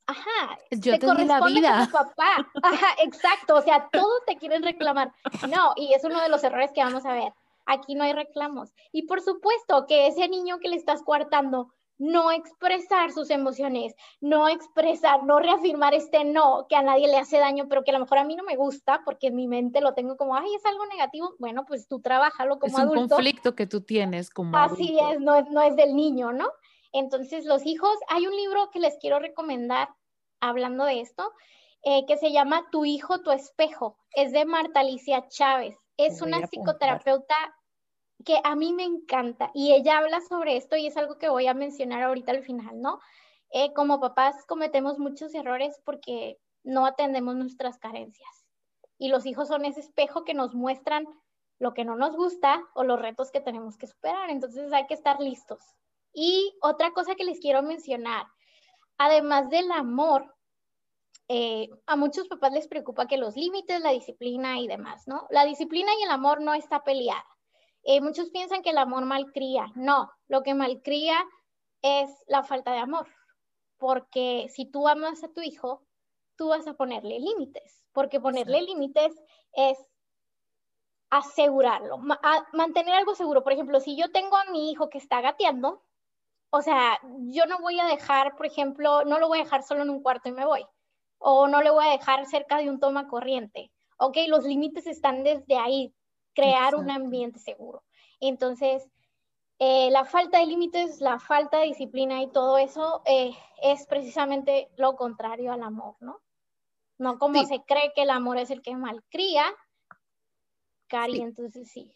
Ajá, yo te, di la vida. papá. Ajá, exacto, o sea, todos te quieren reclamar. No, y es uno de los errores que vamos a ver. Aquí no hay reclamos. Y por supuesto que ese niño que le estás coartando, no expresar sus emociones, no expresar, no reafirmar este no, que a nadie le hace daño, pero que a lo mejor a mí no me gusta, porque en mi mente lo tengo como, ay, es algo negativo. Bueno, pues tú trabajalo como adulto. Es un conflicto que tú tienes como Así es, no es, no es del niño, ¿no? Entonces, los hijos, hay un libro que les quiero recomendar hablando de esto, eh, que se llama Tu hijo, tu espejo. Es de Marta Alicia Chávez. Es una psicoterapeuta que a mí me encanta y ella habla sobre esto y es algo que voy a mencionar ahorita al final, ¿no? Eh, como papás cometemos muchos errores porque no atendemos nuestras carencias y los hijos son ese espejo que nos muestran lo que no nos gusta o los retos que tenemos que superar. Entonces hay que estar listos. Y otra cosa que les quiero mencionar, además del amor, eh, a muchos papás les preocupa que los límites, la disciplina y demás, ¿no? La disciplina y el amor no está peleada. Eh, muchos piensan que el amor malcría. No, lo que malcría es la falta de amor. Porque si tú amas a tu hijo, tú vas a ponerle límites. Porque ponerle límites es asegurarlo, mantener algo seguro. Por ejemplo, si yo tengo a mi hijo que está gateando, o sea, yo no voy a dejar, por ejemplo, no lo voy a dejar solo en un cuarto y me voy. O no le voy a dejar cerca de un toma corriente. Ok, los límites están desde ahí, crear un ambiente seguro. Entonces, eh, la falta de límites, la falta de disciplina y todo eso eh, es precisamente lo contrario al amor, ¿no? No como se cree que el amor es el que malcría, Cari, entonces sí.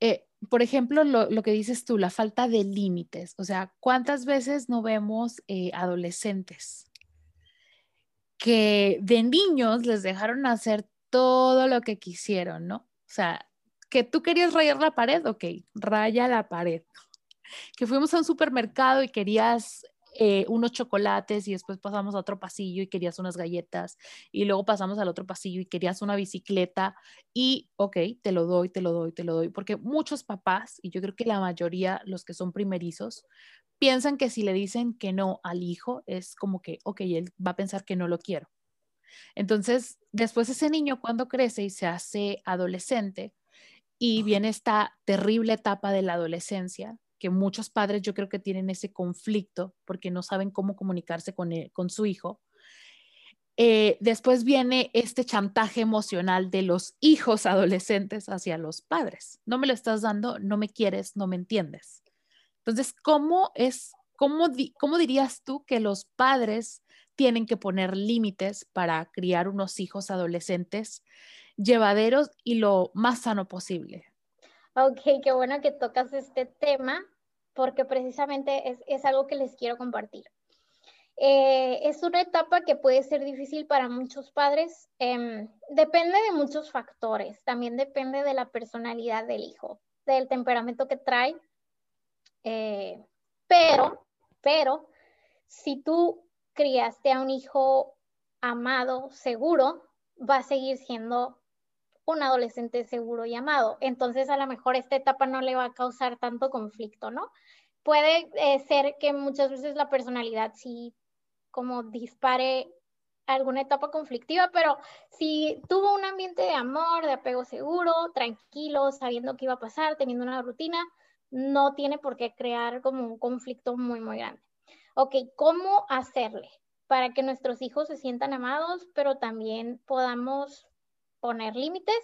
Eh, por ejemplo, lo, que dices tú, la falta de límites. O sea, ¿cuántas veces no vemos eh, adolescentes que de niños les dejaron hacer todo lo que quisieron, ¿no? O sea, que tú querías rayar la pared, ok, raya la pared. Que fuimos a un supermercado y querías eh, unos chocolates y después pasamos a otro pasillo y querías unas galletas y luego pasamos al otro pasillo y querías una bicicleta y, ok, te lo doy, te lo doy, te lo doy, porque muchos papás, y yo creo que la mayoría, los que son primerizos, piensan que si le dicen que no al hijo es como que, ok, él va a pensar que no lo quiero. Entonces, después ese niño cuando crece y se hace adolescente y viene esta terrible etapa de la adolescencia, que muchos padres yo creo que tienen ese conflicto porque no saben cómo comunicarse con, con su hijo. Eh, después viene este chantaje emocional de los hijos adolescentes hacia los padres. No me lo estás dando, no me quieres, no me entiendes. Entonces, ¿cómo es, cómo, cómo dirías tú que los padres tienen que poner límites para criar unos hijos adolescentes llevaderos y lo más sano posible. Ok, qué bueno que tocas este tema porque precisamente es, algo que les quiero compartir. Eh, es una etapa que puede ser difícil para muchos padres. Em, depende de muchos factores. También depende de la personalidad del hijo, del temperamento que trae. Eh, pero, pero, si tú criaste a un hijo amado, seguro, va a seguir siendo un adolescente seguro y amado. Entonces, a lo mejor esta etapa no le va a causar tanto conflicto, ¿no? Puede eh, ser que muchas veces la personalidad sí como dispare alguna etapa conflictiva, pero si tuvo un ambiente de amor, de apego seguro, tranquilo, sabiendo qué iba a pasar, teniendo una rutina, no tiene por qué crear como un conflicto muy, muy grande. Ok, ¿cómo hacerle para que nuestros hijos se sientan amados, pero también podamos poner límites.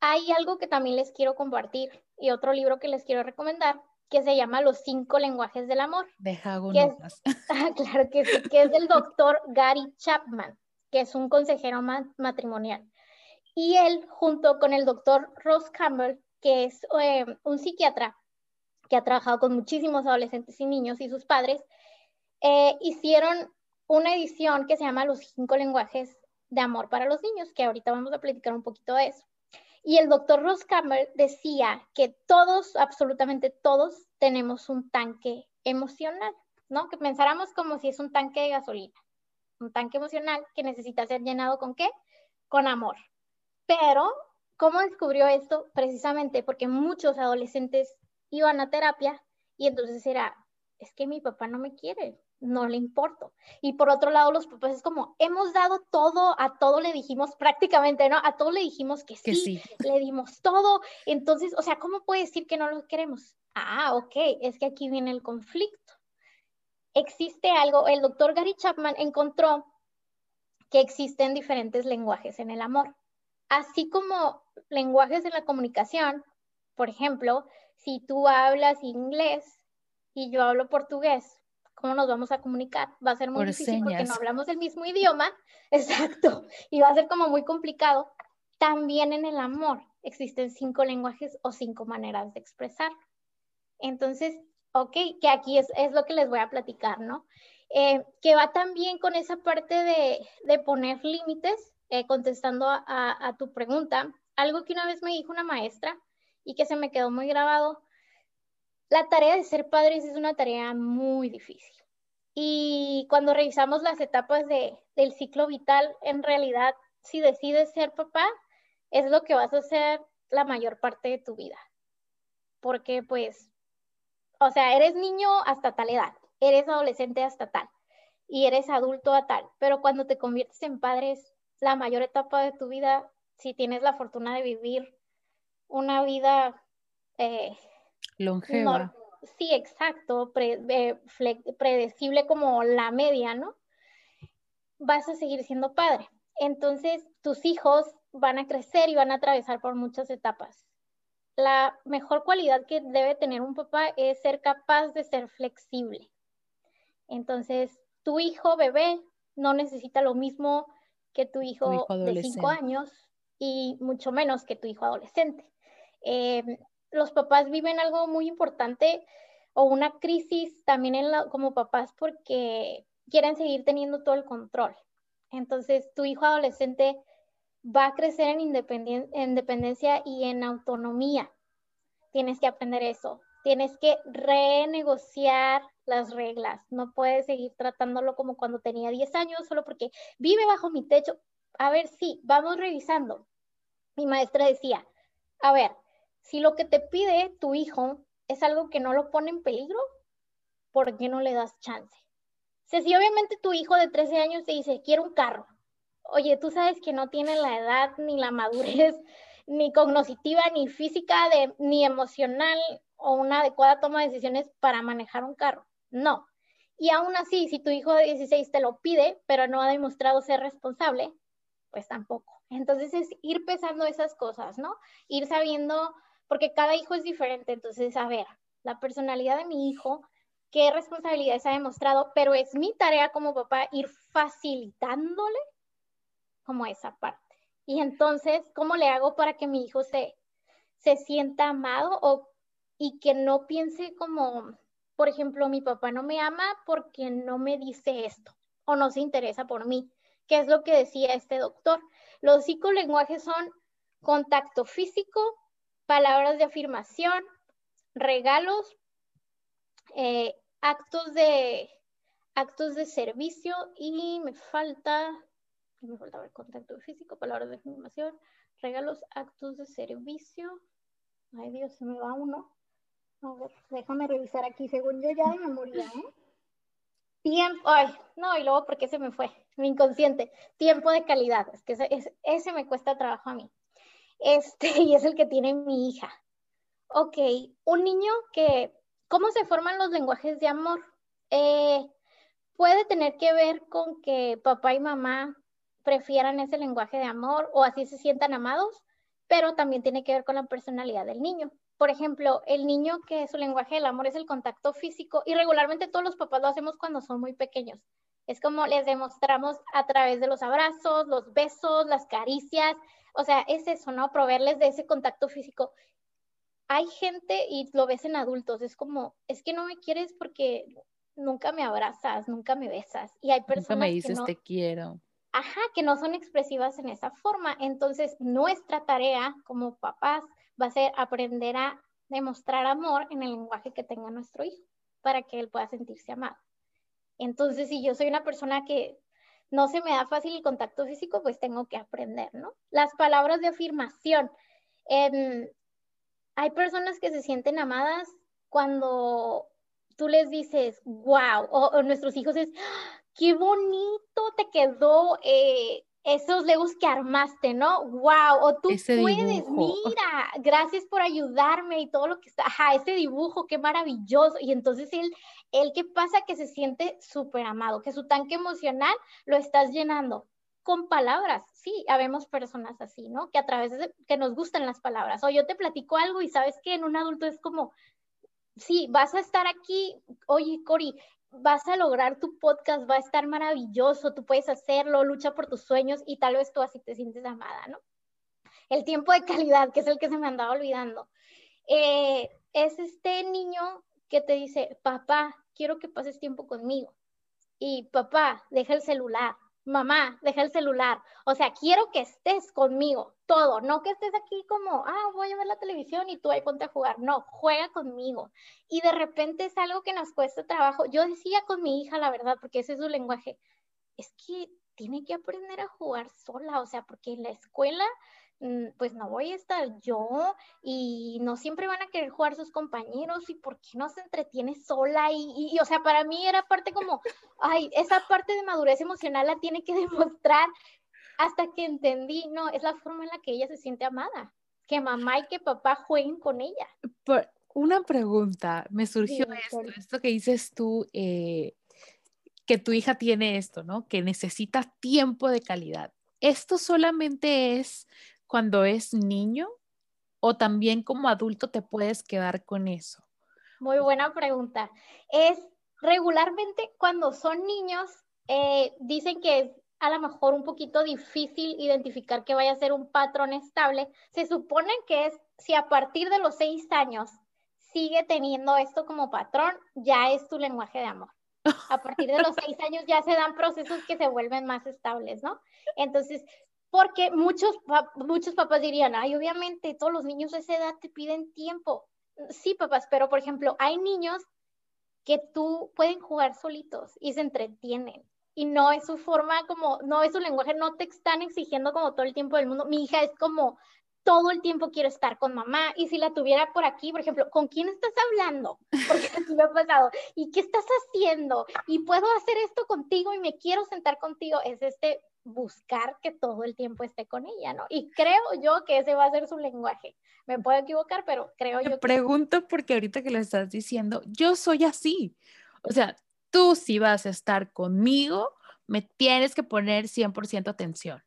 Hay algo que también les quiero compartir y otro libro que les quiero recomendar que se llama Los cinco lenguajes del amor. Deja ah, claro que sí, que es del doctor Gary Chapman, que es un consejero matrimonial. Y él, junto con el doctor Ross Campbell, que es eh, un psiquiatra que ha trabajado con muchísimos adolescentes y niños y sus padres, eh, hicieron una edición que se llama Los cinco lenguajes de amor para los niños, que ahorita vamos a platicar un poquito de eso. Y el doctor Ross Campbell decía que todos, absolutamente todos, tenemos un tanque emocional, ¿no? Que pensáramos como si es un tanque de gasolina, un tanque emocional que necesita ser llenado con qué? Con amor. Pero, ¿cómo descubrió esto? Precisamente porque muchos adolescentes iban a terapia y entonces era, es que mi papá no me quiere, no le importo. Y por otro lado, los papás es como, hemos dado todo, a todo le dijimos prácticamente, ¿no? A todo le dijimos que sí, le dimos todo. Entonces, o sea, ¿cómo puede decir que no lo queremos? Ah, ok, es que aquí viene el conflicto. Existe algo, el doctor Gary Chapman encontró que existen diferentes lenguajes en el amor. Así como lenguajes en la comunicación, por ejemplo, si tú hablas inglés y yo hablo portugués, ¿cómo nos vamos a comunicar? Va a ser muy difícil porque no hablamos el mismo idioma, exacto, y va a ser como muy complicado. También en el amor existen cinco lenguajes o cinco maneras de expresar. Entonces, ok, que aquí es, lo que les voy a platicar, ¿no? Eh, que va también con esa parte de, poner límites, eh, contestando a, a tu pregunta. Algo que una vez me dijo una maestra y que se me quedó muy grabado la tarea de ser padres es una tarea muy difícil. Y cuando revisamos las etapas del ciclo vital, en realidad, si decides ser papá, es lo que vas a hacer la mayor parte de tu vida. Porque pues, o sea, eres niño hasta tal edad, eres adolescente hasta tal, y eres adulto a tal. Pero cuando te conviertes en padres, la mayor etapa de tu vida, si tienes la fortuna de vivir una vida eh, Longeva. sí, exacto, eh, predecible como la media, ¿no? Vas a seguir siendo padre. Entonces, tus hijos van a crecer y van a atravesar por muchas etapas. La mejor cualidad que debe tener un papá es ser capaz de ser flexible. Entonces, tu hijo bebé no necesita lo mismo que tu hijo, de cinco años y mucho menos que tu hijo adolescente. Eh, los papás viven algo muy importante o una crisis también en como papás porque quieren seguir teniendo todo el control. Entonces, tu hijo adolescente va a crecer en, independencia y en autonomía. Tienes que aprender eso. Tienes que renegociar las reglas. No puedes seguir tratándolo como cuando tenía 10 años, solo porque vive bajo mi techo. A ver, sí, vamos revisando. Mi maestra decía, a ver, si lo que te pide tu hijo es algo que no lo pone en peligro, ¿por qué no le das chance? si obviamente tu hijo de 13 años te dice, quiero un carro, oye, tú sabes que no tiene la edad ni la madurez, ni cognitiva, ni física, de, ni emocional o una adecuada toma de decisiones para manejar un carro. No. Y aún así, si tu hijo de 16 te lo pide, pero no ha demostrado ser responsable, pues tampoco. Entonces es ir pesando esas cosas, ¿no? Ir sabiendo porque cada hijo es diferente. Entonces, a ver, la personalidad de mi hijo, qué responsabilidades ha demostrado, pero es mi tarea como papá ir facilitándole como esa parte. Y entonces, ¿cómo le hago para que mi hijo se, se sienta amado o, y que no piense como, por ejemplo, mi papá no me ama porque no me dice esto o no se interesa por mí, que es lo que decía este doctor. Los psicolenguajes son contacto físico, palabras de afirmación, regalos, eh, actos de actos de servicio y me falta, me faltaba el contacto físico, palabras de afirmación, regalos, actos de servicio. Ay Dios, se me va uno. A ver, déjame revisar aquí, según yo ya de memoria, ¿eh? Tiempo, ay, no, y luego, ¿por qué se me fue? Mi inconsciente. Tiempo de calidad, es que ese me cuesta trabajo a mí. Este, y es el que tiene mi hija. Ok, un niño que, ¿cómo se forman los lenguajes de amor? Eh, puede tener que ver con que papá y mamá prefieran ese lenguaje de amor o así se sientan amados, pero también tiene que ver con la personalidad del niño. Por ejemplo, el niño que su lenguaje del amor es el contacto físico y regularmente todos los papás lo hacemos cuando son muy pequeños. Es como les demostramos a través de los abrazos, los besos, las caricias, o sea, es eso, ¿no? Proveerles de ese contacto físico. Hay gente, y lo ves en adultos, es como, es que no me quieres porque nunca me abrazas, nunca me besas. Y hay personas nunca me dices te quiero. Ajá, que no son expresivas en esa forma. Entonces, nuestra tarea como papás va a ser aprender a demostrar amor en el lenguaje que tenga nuestro hijo para que él pueda sentirse amado. Entonces, si yo soy una persona que no se me da fácil el contacto físico, pues tengo que aprender, ¿no? Las palabras de afirmación. Em, hay personas que se sienten amadas cuando tú les dices, wow, o, nuestros hijos es, qué bonito te quedó eh, esos legos que armaste, ¿no? Wow, o tú puedes, mira, gracias por ayudarme y todo lo que está, ajá, ese dibujo, qué maravilloso. Y entonces él, él, ¿qué pasa? Que se siente súper amado, que su tanque emocional lo estás llenando con palabras. Sí, habemos personas así, ¿no? Que a través de, que nos gustan las palabras. O yo te platico algo y sabes que en un adulto es como, sí, vas a estar aquí, oye, Cori, vas a lograr tu podcast, va a estar maravilloso, tú puedes hacerlo, lucha por tus sueños y tal vez tú así te sientes amada, ¿no? El tiempo de calidad, que es el que se me andaba olvidando. Eh, es este niño que te dice, papá, quiero que pases tiempo conmigo. Y papá, deja el celular mamá, deja el celular. O sea, quiero que estés conmigo, todo. No que estés aquí como, ah, voy a ver la televisión y tú ahí ponte a jugar. No, juega conmigo. Y de repente es algo que nos cuesta trabajo. Yo decía con mi hija, la verdad, porque ese es su lenguaje, es que tiene que aprender a jugar sola, o sea, porque en la escuela pues no voy a estar yo y no siempre van a querer jugar sus compañeros y por qué no se entretiene sola y, y, o sea, para mí era parte como, ay, esa parte de madurez emocional la tiene que demostrar hasta que entendí, no, es la forma en la que ella se siente amada, que mamá y que papá jueguen con ella. Por una pregunta, me surgió esto, esto que dices tú, eh, que tu hija tiene esto, ¿no? Que necesita tiempo de calidad. ¿Esto solamente es cuando es niño o también como adulto te puedes quedar con eso? Muy buena pregunta. Es regularmente cuando son niños, eh, dicen que es a lo mejor un poquito difícil identificar que vaya a ser un patrón estable. Se supone que es si a partir de los seis años sigue teniendo esto como patrón, ya es tu lenguaje de amor. A partir de los seis años ya se dan procesos que se vuelven más estables, ¿no? Entonces, porque muchos, muchos papás dirían, ay, obviamente todos los niños de esa edad te piden tiempo. Sí, papás, pero por ejemplo, hay niños que tú pueden jugar solitos y se entretienen. Y no es su forma como, no es su lenguaje, no te están exigiendo como todo el tiempo del mundo. Mi hija es como, todo el tiempo quiero estar con mamá. Y si la tuviera por aquí, por ejemplo, ¿con quién estás hablando? Porque así me ha pasado. ¿Y qué estás haciendo? Y puedo hacer esto contigo y me quiero sentar contigo. Es este buscar que todo el tiempo esté con ella, ¿no? Y creo yo que ese va a ser su lenguaje. Me puedo equivocar, pero creo yo. Te pregunto porque ahorita que lo estás diciendo, yo soy así. O sea, tú si vas a estar conmigo, me tienes que poner 100% atención.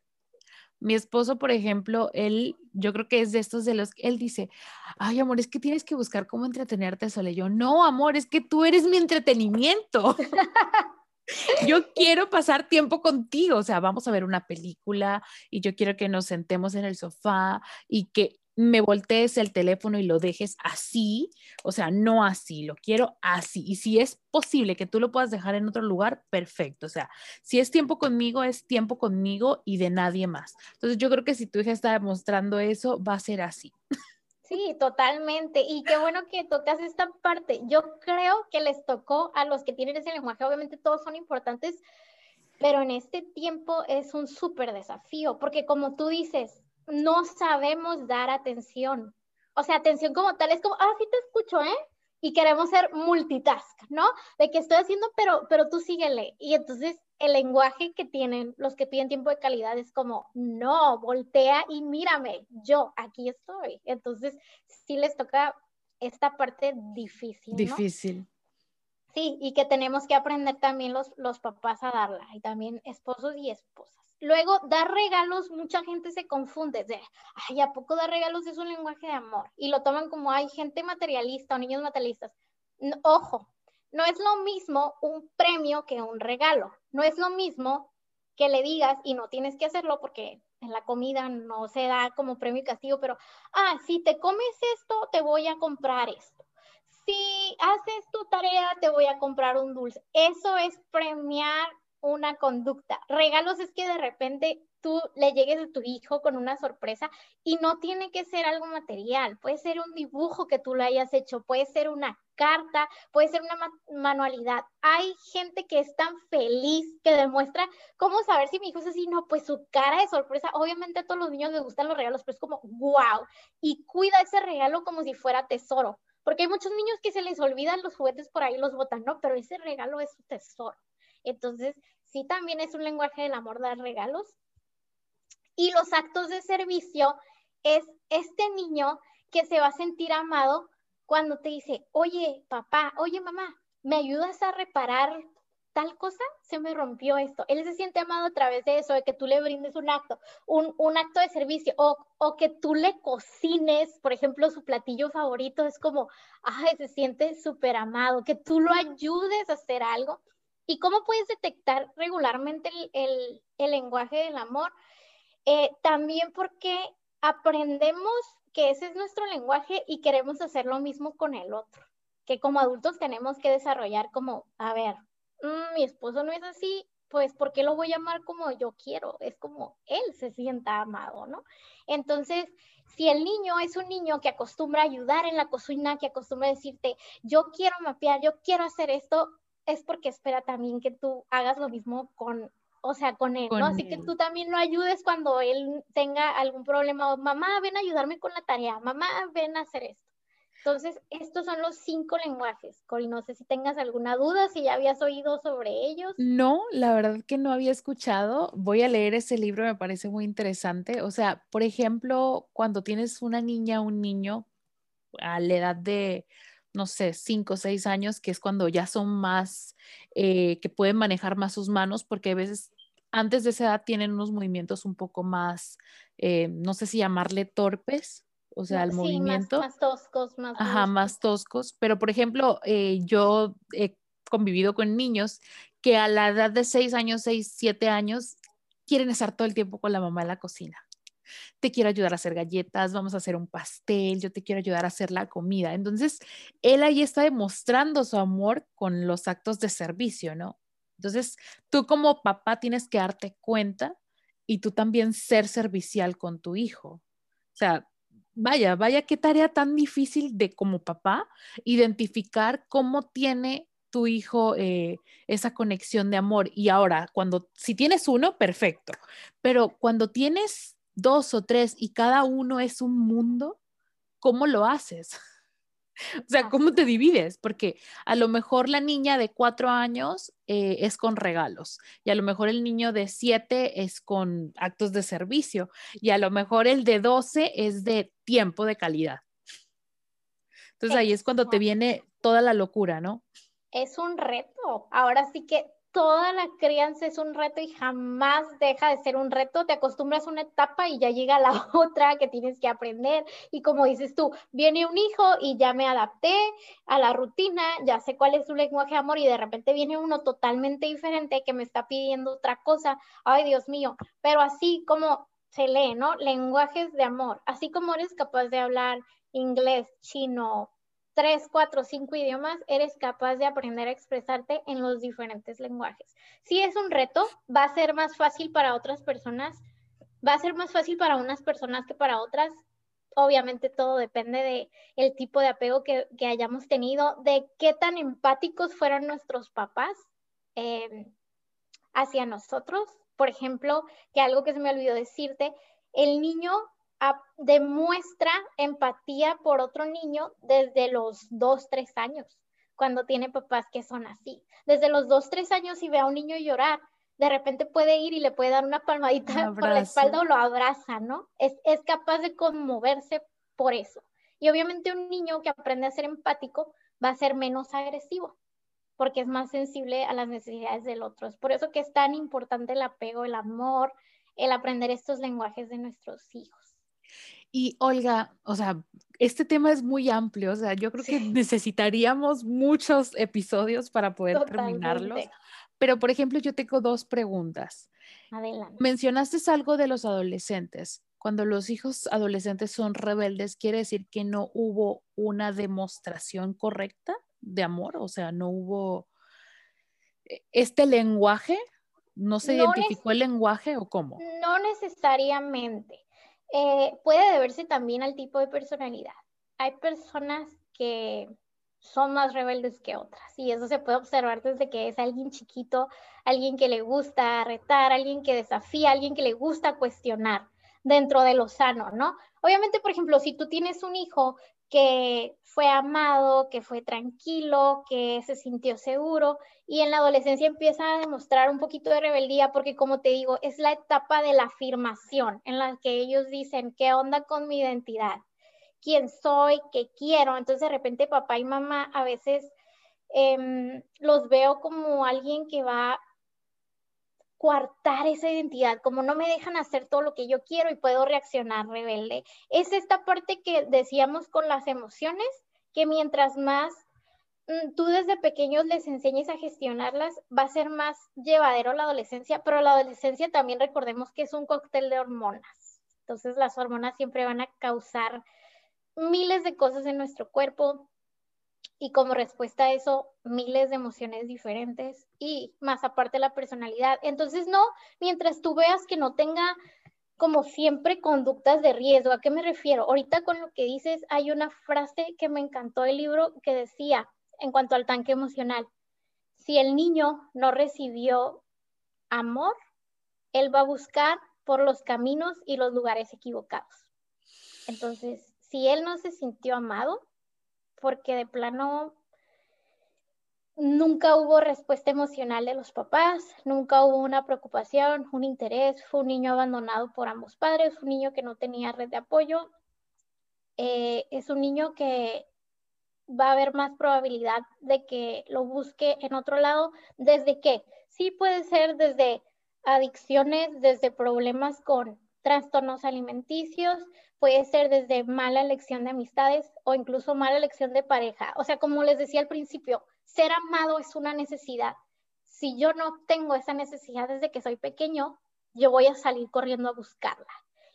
Mi esposo, por ejemplo, él, yo creo que es de estos de los, él dice, ay, amor, es que tienes que buscar cómo entretenerte solo. yo, no, amor, es que tú eres mi entretenimiento. yo quiero pasar tiempo contigo, o sea, vamos a ver una película y yo quiero que nos sentemos en el sofá y que me voltees el teléfono y lo dejes así, o sea, no así, lo quiero así. Y si es posible que tú lo puedas dejar en otro lugar, perfecto. O sea, si es tiempo conmigo, es tiempo conmigo y de nadie más. Entonces yo creo que si tu hija está demostrando eso, va a ser así. Sí, totalmente. Y qué bueno que tocas esta parte. Yo creo que les tocó a los que tienen ese lenguaje, obviamente todos son importantes, pero en este tiempo es un súper desafío, porque como tú dices, no sabemos dar atención. O sea, atención como tal es como, ah, sí te escucho, ¿eh? Y queremos ser multitask, ¿no? De que estoy haciendo, pero, pero tú síguele. Y entonces el lenguaje que tienen los que piden tiempo de calidad es como, no, voltea y mírame, yo aquí estoy. Entonces, sí les toca esta parte difícil. Difícil. Sí, y que tenemos que aprender también los, los papás a darla, y también esposos y esposas. Luego, dar regalos, mucha gente se confunde de, ay, ¿a poco dar regalos es un lenguaje de amor? Y lo toman como, hay gente materialista o niños materialistas. ojo, no es lo mismo un premio que un regalo. No es lo mismo que le digas, y no tienes que hacerlo porque en la comida no se da como premio y castigo, pero, ah, si te comes esto, te voy a comprar esto. Si haces tu tarea, te voy a comprar un dulce. Eso es premiar una conducta. Regalos es que de repente tú le llegues a tu hijo con una sorpresa y no tiene que ser algo material, puede ser un dibujo que tú le hayas hecho, puede ser una carta, puede ser una manualidad. Hay gente que es tan feliz que demuestra cómo saber si mi hijo es así, no, pues su cara de sorpresa, obviamente a todos los niños les gustan los regalos, pero es como, wow, y cuida ese regalo como si fuera tesoro. Porque hay muchos niños que se les olvidan los juguetes por ahí, los botan, no, pero ese regalo es su tesoro. Entonces, sí también es un lenguaje del amor dar regalos. Y los actos de servicio es este niño que se va a sentir amado cuando te dice, oye, papá, oye, mamá, ¿me ayudas a reparar tal cosa? Se me rompió esto. Él se siente amado a través de eso, de que tú le brindes un acto, un, un acto de servicio, o, o, que tú le cocines, por ejemplo, su platillo favorito, es como, ay, se siente súper amado, que tú lo ayudes a hacer algo. ¿Y cómo puedes detectar regularmente el, lenguaje del amor? Eh, también porque aprendemos que ese es nuestro lenguaje y queremos hacer lo mismo con el otro, que como adultos tenemos que desarrollar como, a ver, mm, mi esposo no es así, pues ¿por qué lo voy a amar como yo quiero? Es como él se sienta amado, ¿no? Entonces, si el niño es un niño que acostumbra ayudar en la cocina, que acostumbra decirte, yo quiero mapear, yo quiero hacer esto, es porque espera también que tú hagas lo mismo con, o sea, con él, ¿no? Así que tú también lo ayudes cuando él tenga algún problema, o mamá, ven a ayudarme con la tarea, mamá, ven a hacer esto. Entonces, estos son los cinco lenguajes. Cori, no sé si tengas alguna duda, si ya habías oído sobre ellos. No, la verdad que no había escuchado. Voy a leer ese libro, me parece muy interesante. O sea, por ejemplo, cuando tienes una niña o un niño a la edad de no sé, cinco o seis años, que es cuando ya son más, eh, que pueden manejar más sus manos, porque a veces antes de esa edad tienen unos movimientos un poco más, eh, no sé si llamarle torpes, o sea, el movimiento. Más, toscos, más. Ajá, más toscos. Pero, por ejemplo, eh, yo he convivido con niños que a la edad de seis años, seis, siete años, quieren estar todo el tiempo con la mamá en la cocina te quiero ayudar a hacer galletas, vamos a hacer un pastel, yo te quiero ayudar a hacer la comida. Entonces, él ahí está demostrando su amor con los actos de servicio, ¿no? Entonces, tú como papá tienes que darte cuenta y tú también ser servicial con tu hijo. O sea, vaya, vaya, qué tarea tan difícil de como papá identificar cómo tiene tu hijo eh, esa conexión de amor. Y ahora, cuando, si tienes uno, perfecto, pero cuando tienes dos o tres y cada uno es un mundo, ¿cómo lo haces? O sea, ¿cómo te divides? Porque a lo mejor la niña de cuatro años eh, es con regalos y a lo mejor el niño de siete es con actos de servicio y a lo mejor el de doce es de tiempo de calidad. Entonces ahí es cuando te viene toda la locura, ¿no? Es un reto. Ahora sí que toda la crianza es un reto y jamás deja de ser un reto. Te acostumbras a una etapa y ya llega la otra que tienes que aprender. Y como dices tú, viene un hijo y ya me adapté a la rutina, ya sé cuál es su lenguaje de amor y de repente viene uno totalmente diferente que me está pidiendo otra cosa. Ay, Dios mío. Pero así como se lee, ¿no? Lenguajes de amor. Así como eres capaz de hablar inglés, chino, tres, cuatro, cinco idiomas, eres capaz de aprender a expresarte en los diferentes lenguajes. Si es un reto, va a ser más fácil para otras personas, va a ser más fácil para unas personas que para otras. Obviamente todo depende de tipo de apego que, hayamos tenido, de qué tan empáticos fueron nuestros papás eh, hacia nosotros. Por ejemplo, que algo que se me olvidó decirte, el niño demuestra empatía por otro niño desde los dos, tres años, cuando tiene papás que son así. Desde los dos, tres años, si ve a un niño llorar, de repente puede ir y le puede dar una palmadita por la espalda o lo abraza, ¿no? Es, es capaz de conmoverse por eso. Y obviamente un niño que aprende a ser empático va a ser menos agresivo porque es más sensible a las necesidades del otro. Es por eso que es tan importante el apego, el amor, el aprender estos lenguajes de nuestros hijos. Y Olga, o sea, este tema es muy amplio, o sea, yo creo que necesitaríamos muchos episodios para poder terminarlos. Pero, por ejemplo, yo tengo dos preguntas. Adelante. Mencionaste algo de los adolescentes. Cuando los hijos adolescentes son rebeldes, ¿quiere decir que no hubo una demostración correcta de amor? O sea, no hubo este lenguaje, ¿no se identificó el lenguaje o cómo? No necesariamente. Eh, puede deberse también al tipo de personalidad. Hay personas que son más rebeldes que otras y eso se puede observar desde que es alguien chiquito, alguien que le gusta retar, alguien que desafía, alguien que le gusta cuestionar dentro de lo sano, ¿no? Obviamente, por ejemplo, si tú tienes un hijo que fue amado, que fue tranquilo, que se sintió seguro y en la adolescencia empieza a demostrar un poquito de rebeldía porque como te digo, es la etapa de la afirmación en la que ellos dicen, ¿qué onda con mi identidad? ¿Quién soy? ¿Qué quiero? Entonces de repente papá y mamá a veces em, los veo como alguien que va coartar esa identidad, como no me dejan hacer todo lo que yo quiero y puedo reaccionar rebelde. Es esta parte que decíamos con las emociones, que mientras más mm, tú desde pequeños les enseñes a gestionarlas, va a ser más llevadero la adolescencia, pero la adolescencia también recordemos que es un cóctel de hormonas. Entonces las hormonas siempre van a causar miles de cosas en nuestro cuerpo, y como respuesta a eso, miles de emociones diferentes y más aparte la personalidad. Entonces, no, mientras tú veas que no tenga como siempre conductas de riesgo. ¿A qué me refiero? Ahorita con lo que dices, hay una frase que me encantó del libro que decía en cuanto al tanque emocional, si el niño no recibió amor, él va a buscar por los caminos y los lugares equivocados. Entonces, si él no se sintió amado, porque de plano nunca hubo respuesta emocional de los papás, nunca hubo una preocupación, un interés, fue un niño abandonado por ambos padres, un niño que no tenía red de apoyo, eh, es un niño que va a haber más probabilidad de que lo busque en otro lado, desde qué? Sí puede ser desde adicciones, desde problemas con trastornos alimenticios, puede ser desde mala elección de amistades o incluso mala elección de pareja. O sea, como les decía al principio, ser amado es una necesidad. Si yo no tengo esa necesidad desde que soy pequeño, yo voy a salir corriendo a buscarla.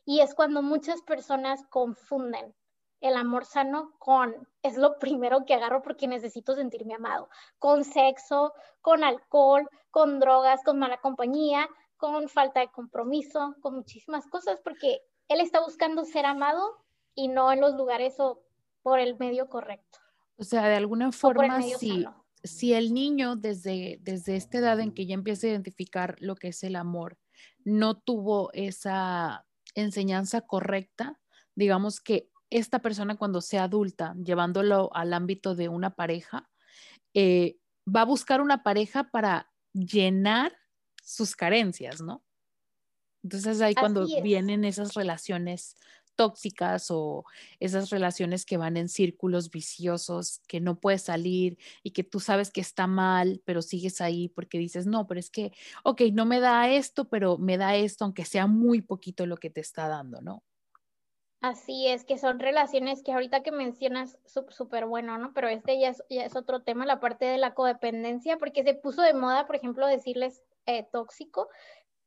Y es cuando muchas personas confunden el amor sano con es lo primero que agarro porque necesito sentirme amado, con sexo, con alcohol, con drogas, con mala compañía, con falta de compromiso, con muchísimas cosas, porque él está buscando ser amado y no en los lugares o por el medio correcto. O sea, de alguna forma, si, si el niño desde, desde esta edad en que ya empieza a identificar lo que es el amor, no tuvo esa enseñanza correcta, digamos que esta persona cuando sea adulta, llevándolo al ámbito de una pareja, eh, va a buscar una pareja para llenar sus carencias, ¿no? Entonces ahí cuando vienen esas relaciones tóxicas o esas relaciones que van en círculos viciosos, que no puedes salir y que tú sabes que está mal, pero sigues ahí porque dices, no, pero es que, ok, no me da esto, pero me da esto, aunque sea muy poquito lo que te está dando, ¿no? Así es, que son relaciones que ahorita que mencionas súper bueno, ¿no? Pero este ya es, ya es, otro tema, la parte de la codependencia, porque se puso de moda, por ejemplo, decirles eh, tóxico,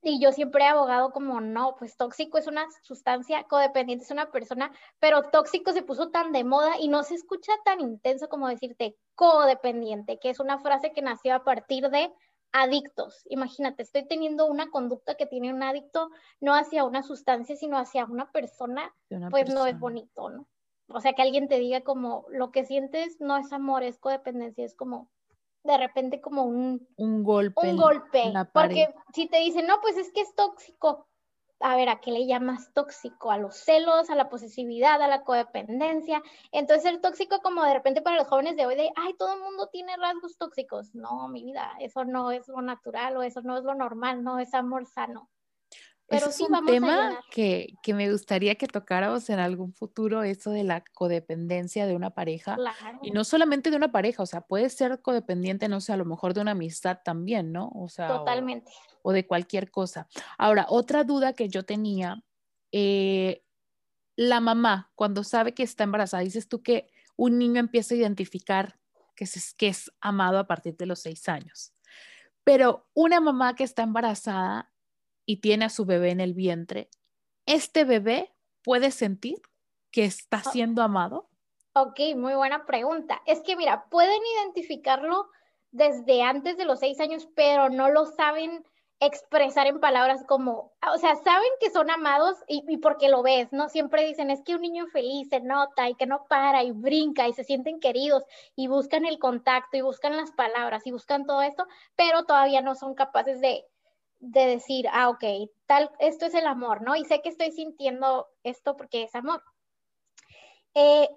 y yo siempre he abogado como, no, pues tóxico es una sustancia, codependiente es una persona, pero tóxico se puso tan de moda y no se escucha tan intenso como decirte codependiente, que es una frase que nació a partir de adictos. Imagínate, estoy teniendo una conducta que tiene un adicto no hacia una sustancia, sino hacia una persona, pues no es bonito, ¿no? O sea, que alguien te diga como, lo que sientes no es amor, es codependencia, es como, de repente como un, un golpe. Un golpe. Porque si te dicen, no, pues es que es tóxico. A ver, ¿a qué le llamas tóxico? A los celos, a la posesividad, a la codependencia. Entonces el tóxico como de repente para los jóvenes de hoy de, ay, todo el mundo tiene rasgos tóxicos. No, mi vida, eso no es lo natural o eso no es lo normal, no es amor sano. Pero es un tema que, me gustaría que tocáramos en algún futuro, eso de la codependencia de una pareja. Y no solamente de una pareja, o sea, puede ser codependiente, no sé, a lo mejor de una amistad también, ¿no? O sea, Totalmente. O, de cualquier cosa. Ahora, otra duda que yo tenía, eh, la mamá, cuando sabe que está embarazada, dices tú que un niño empieza a identificar que es, que es amado a partir de los seis años. Pero una mamá que está embarazada y tiene a su bebé en el vientre, ¿este bebé puede sentir que está oh. siendo amado? Ok, muy buena pregunta. Es que mira, pueden identificarlo desde antes de los seis años, pero no lo saben expresar en palabras como, o sea, saben que son amados y, y, porque lo ves, ¿no? Siempre dicen, es que un niño feliz se nota y que no para y brinca y se sienten queridos y buscan el contacto y buscan las palabras y buscan todo esto, pero todavía no son capaces de, de decir, ah, ok, tal, esto es el amor, ¿no? Y sé que estoy sintiendo esto porque es amor. Eh,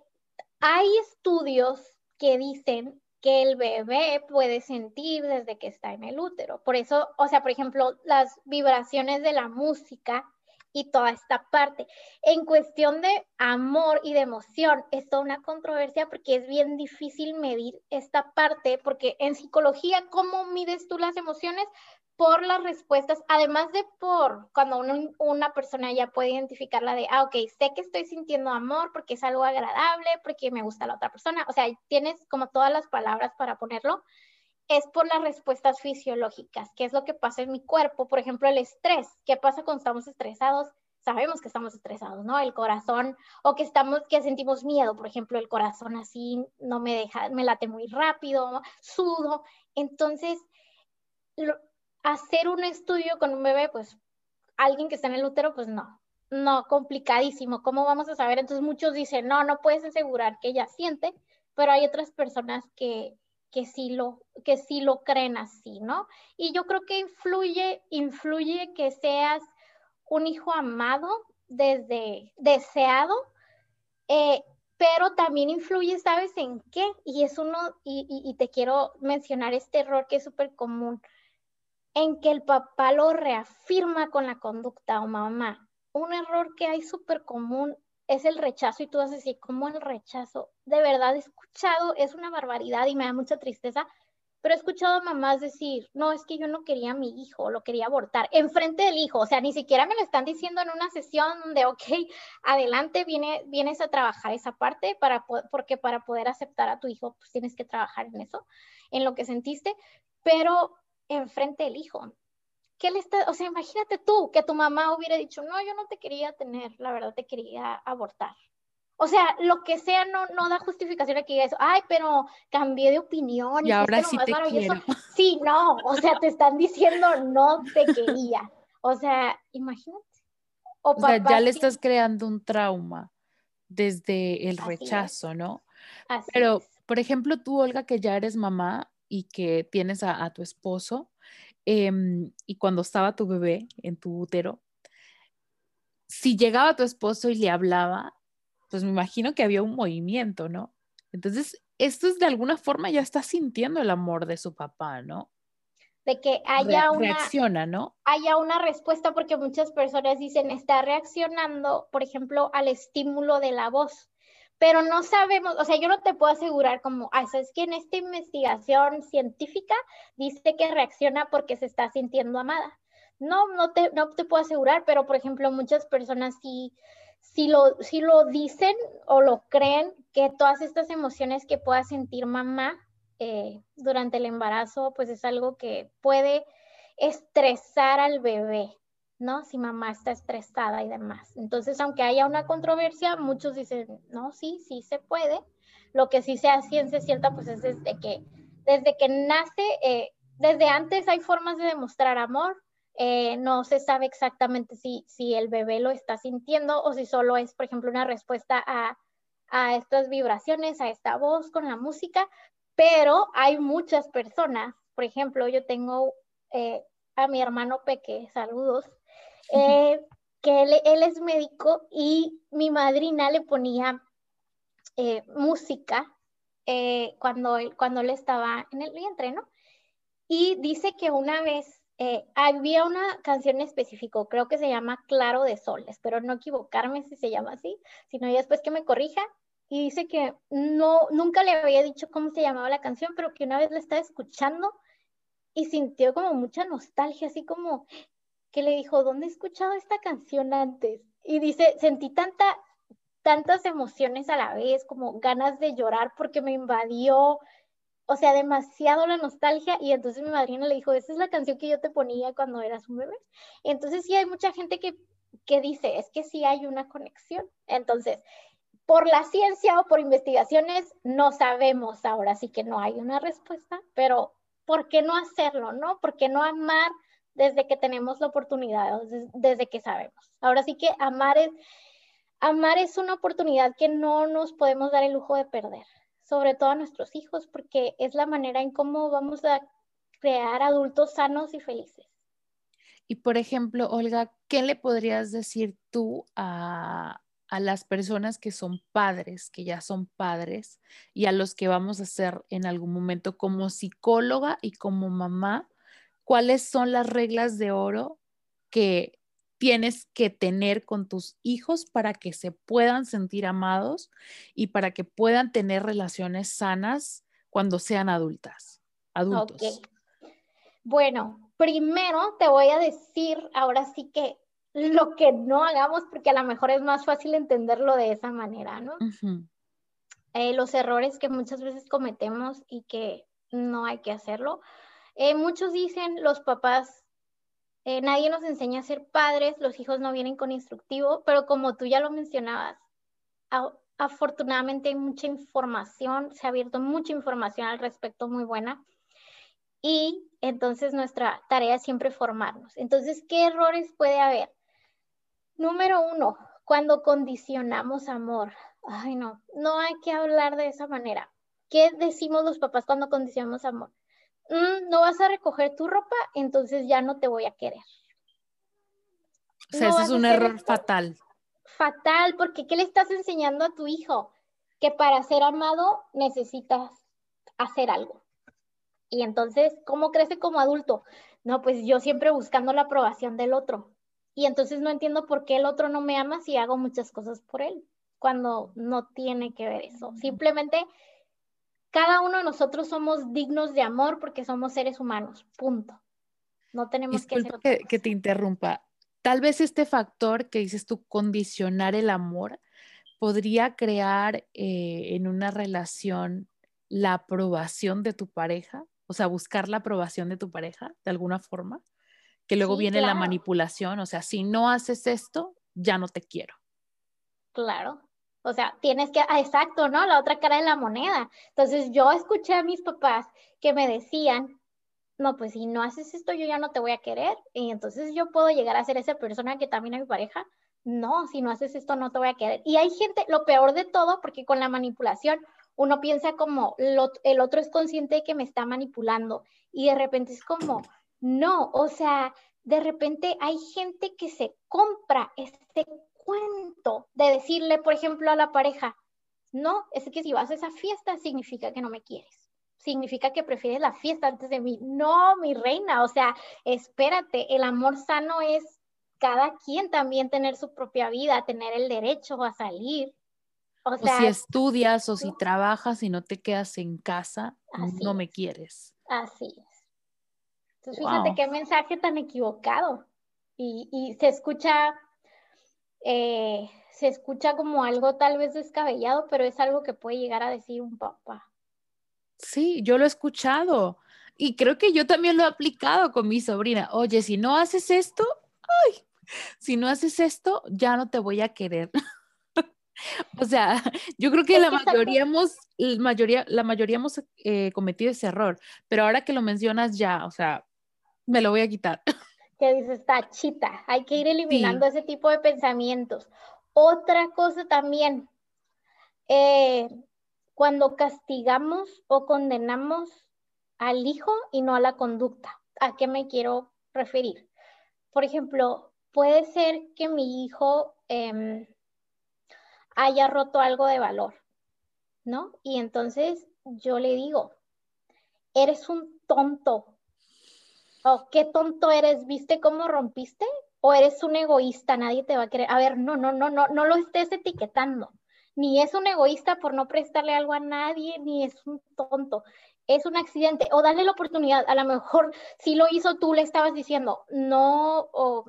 hay estudios que dicen que el bebé puede sentir desde que está en el útero. Por eso, o sea, por ejemplo, las vibraciones de la música y toda esta parte. En cuestión de amor y de emoción, es toda una controversia porque es bien difícil medir esta parte, porque en psicología, ¿cómo mides tú las emociones? Por las respuestas, además de por cuando una persona ya puede identificarla de, ah, ok, sé que estoy sintiendo amor porque es algo agradable, porque me gusta la otra persona, o sea, tienes como todas las palabras para ponerlo, es por las respuestas fisiológicas, qué es lo que pasa en mi cuerpo, por ejemplo, el estrés, qué pasa cuando estamos estresados, sabemos que estamos estresados, ¿no? El corazón, o que estamos, que sentimos miedo, por ejemplo, el corazón así no me deja, me late muy rápido, sudo, entonces, lo, hacer un estudio con un bebé, pues alguien que está en el útero, pues no, no, complicadísimo. ¿Cómo vamos a saber? Entonces muchos dicen, no, no puedes asegurar que ella siente, pero hay otras personas que, que sí lo, que sí lo creen así, ¿no? Y yo creo que influye, influye que seas un hijo amado desde deseado, eh, pero también influye, ¿sabes en qué? Y es uno, y, y te quiero mencionar este error que es súper común en que el papá lo reafirma con la conducta o mamá. Un error que hay súper común es el rechazo y tú vas a decir, ¿cómo el rechazo? De verdad he escuchado, es una barbaridad y me da mucha tristeza, pero he escuchado mamás decir, no, es que yo no quería a mi hijo, lo quería abortar, enfrente del hijo, o sea, ni siquiera me lo están diciendo en una sesión donde, ok, adelante, viene, vienes a trabajar esa parte, para, porque para poder aceptar a tu hijo, pues tienes que trabajar en eso, en lo que sentiste, pero enfrente del hijo. ¿Qué le está, o sea, imagínate tú que tu mamá hubiera dicho, no, yo no te quería tener, la verdad te quería abortar. O sea, lo que sea no, no da justificación a que diga eso. Ay, pero cambié de opinión. Y, ahora sí te quiero. Sí, no, o sea, te están diciendo no te quería. O sea, imagínate. O, sea, ya le estás creando un trauma desde el rechazo, ¿no? Así pero, por ejemplo, tú, Olga, que ya eres mamá, y que tienes a, tu esposo em, y cuando estaba tu bebé en tu útero, si llegaba tu esposo y le hablaba, pues me imagino que había un movimiento, ¿no? Entonces, esto es de alguna forma ya está sintiendo el amor de su papá, ¿no? de que haya una reacciona, ¿no? Haya una respuesta porque muchas personas dicen está reaccionando, por ejemplo, al estímulo de la voz, pero no sabemos, o sea, yo no te puedo asegurar como, ah, es que en esta investigación científica dice que reacciona porque se está sintiendo amada. No, no te, no te puedo asegurar, pero por ejemplo, muchas personas sí, sí, lo, sí lo dicen o lo creen que todas estas emociones que pueda sentir mamá eh, durante el embarazo, pues es algo que puede estresar al bebé, ¿no? Si mamá está estresada y demás. Entonces, aunque haya una controversia, muchos dicen, no, sí, sí se puede. Lo que sí sea ciencia cierta, pues es desde que, desde que nace, eh, desde antes hay formas de demostrar amor. Eh, no se sabe exactamente si, si el bebé lo está sintiendo o si solo es, por ejemplo, una respuesta a, a estas vibraciones, a esta voz con la música, pero hay muchas personas, por ejemplo, yo tengo eh, a mi hermano Peque, saludos, eh, que él, es médico y mi madrina le ponía eh, música cuando, él, cuando él estaba en el vientre, ¿no? Y dice que una vez había una canción específica, creo que se llama Claro de Sol, espero no equivocarme si se llama así, sino ya después que me corrija, y dice que no, nunca le había dicho cómo se llamaba la canción, pero que una vez la estaba escuchando y sintió como mucha nostalgia, así como que le dijo, ¿dónde he escuchado esta canción antes? Y dice, sentí tanta, tantas emociones a la vez, como ganas de llorar porque me invadió, o sea, demasiado la nostalgia. Y entonces mi madrina le dijo, esa es la canción que yo te ponía cuando eras un bebé. entonces sí hay mucha gente que, que dice, es que sí hay una conexión. Entonces, por la ciencia o por investigaciones no sabemos ahora, sí que no hay una respuesta, pero ¿por qué no hacerlo, no? ¿Por qué no amar desde que tenemos la oportunidad, desde, que sabemos? Ahora sí que amar es, amar es una oportunidad que no nos podemos dar el lujo de perder, sobre todo a nuestros hijos, porque es la manera en cómo vamos a crear adultos sanos y felices. Y por ejemplo, Olga, ¿qué le podrías decir tú a, a las personas que son padres, que ya son padres, y a los que vamos a ser en algún momento como psicóloga y como mamá, cuáles son las reglas de oro que tienes que tener con tus hijos para que se puedan sentir amados y para que puedan tener relaciones sanas cuando sean adultas, adultos. Bueno, primero te voy a decir, ahora sí que lo que no hagamos, porque a lo mejor es más fácil entenderlo de esa manera, ¿no? Eh, los errores que muchas veces cometemos y que no hay que hacerlo. Eh, muchos dicen, los papás, eh, nadie nos enseña a ser padres, los hijos no vienen con instructivo, pero como tú ya lo mencionabas, afortunadamente hay mucha información, se ha abierto mucha información al respecto muy buena. Y entonces nuestra tarea es siempre formarnos. Entonces, ¿qué errores puede haber? Número uno, cuando condicionamos amor. Ay, no, no hay que hablar de esa manera. ¿Qué decimos los papás cuando condicionamos amor? Mm, no vas a recoger tu ropa, entonces ya no te voy a querer. O sea, ese es un error fatal. Fatal, porque ¿qué le estás enseñando a tu hijo? Que para ser amado necesitas hacer algo. Y entonces, ¿cómo crece como adulto? No, pues yo siempre buscando la aprobación del otro y entonces no entiendo por qué el otro no me ama si hago muchas cosas por él, cuando no tiene que ver eso. Simplemente cada uno de nosotros somos dignos de amor porque somos seres humanos, punto. No tenemos que, que, que te interrumpa. Tal vez este factor que dices tú, condicionar el amor, podría crear eh, en una relación la aprobación de tu pareja, o sea, buscar la aprobación de tu pareja de alguna forma que luego viene la manipulación, o sea, si no haces esto, ya no te quiero. Claro. O sea, tienes que, ah, exacto, ¿no? La otra cara de la moneda. Entonces yo escuché a mis papás que me decían, no, pues si no haces esto, yo ya no te voy a querer. Y entonces yo puedo llegar a ser esa persona que también es mi pareja. No, si no haces esto, no te voy a querer. Y hay gente, lo peor de todo, porque con la manipulación uno piensa como el otro es consciente de que me está manipulando. Y de repente es como, no, o sea, de repente hay gente que se compra este cuento de decirle, por ejemplo, a la pareja, no, es que si vas a esa fiesta significa que no me quieres. significa que prefieres la fiesta antes de mí. No, mi reina, o sea, espérate, el amor sano es cada quien también tener su propia vida, tener el derecho a salir. O, sea, si estudias o si trabajas y no te quedas en casa, no me quieres. Así es. Entonces, fíjate qué mensaje tan equivocado. Y, se escucha, eh, se escucha como algo tal vez descabellado, pero es algo que puede llegar a decir un papá. Sí, yo lo he escuchado y creo que yo también lo he aplicado con mi sobrina. Oye, si no haces esto, ay, si no haces esto, ya no te voy a querer. o sea, yo creo que la mayoría hemos, la mayoría, la mayoría hemos eh, cometido ese error, pero ahora que lo mencionas ya, o sea, me lo voy a quitar. Que dices, tachita, hay que ir eliminando ese tipo de pensamientos. Otra cosa también, eh, cuando castigamos o condenamos al hijo y no a la conducta. ¿A qué me quiero referir? Por ejemplo, puede ser que mi hijo em, haya roto algo de valor, ¿no? Y entonces yo le digo, eres un tonto. ¿O qué tonto eres? ¿Viste cómo rompiste? ¿O eres un egoísta? Nadie te va a querer. A ver, no, no, no, no, no lo estés etiquetando ni es un egoísta por no prestarle algo a nadie, ni es un tonto. Es un accidente. O dale la oportunidad. A lo mejor si lo hizo tú, le estabas diciendo, no, o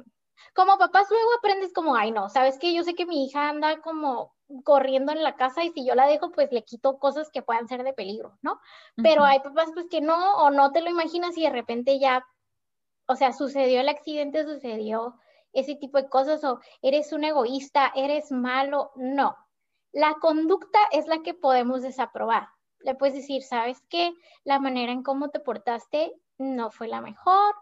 como papás luego aprendes como, ay, no, sabes que yo sé que mi hija anda como corriendo en la casa y si yo la dejo, pues le quito cosas que puedan ser de peligro, ¿no? Pero hay papás pues que no, o no te lo imaginas y de repente ya, o sea, sucedió el accidente, sucedió ese tipo de cosas, o eres un egoísta, eres malo, no. La conducta es la que podemos desaprobar. Le puedes decir, ¿sabes qué? La manera en cómo te portaste no fue la mejor.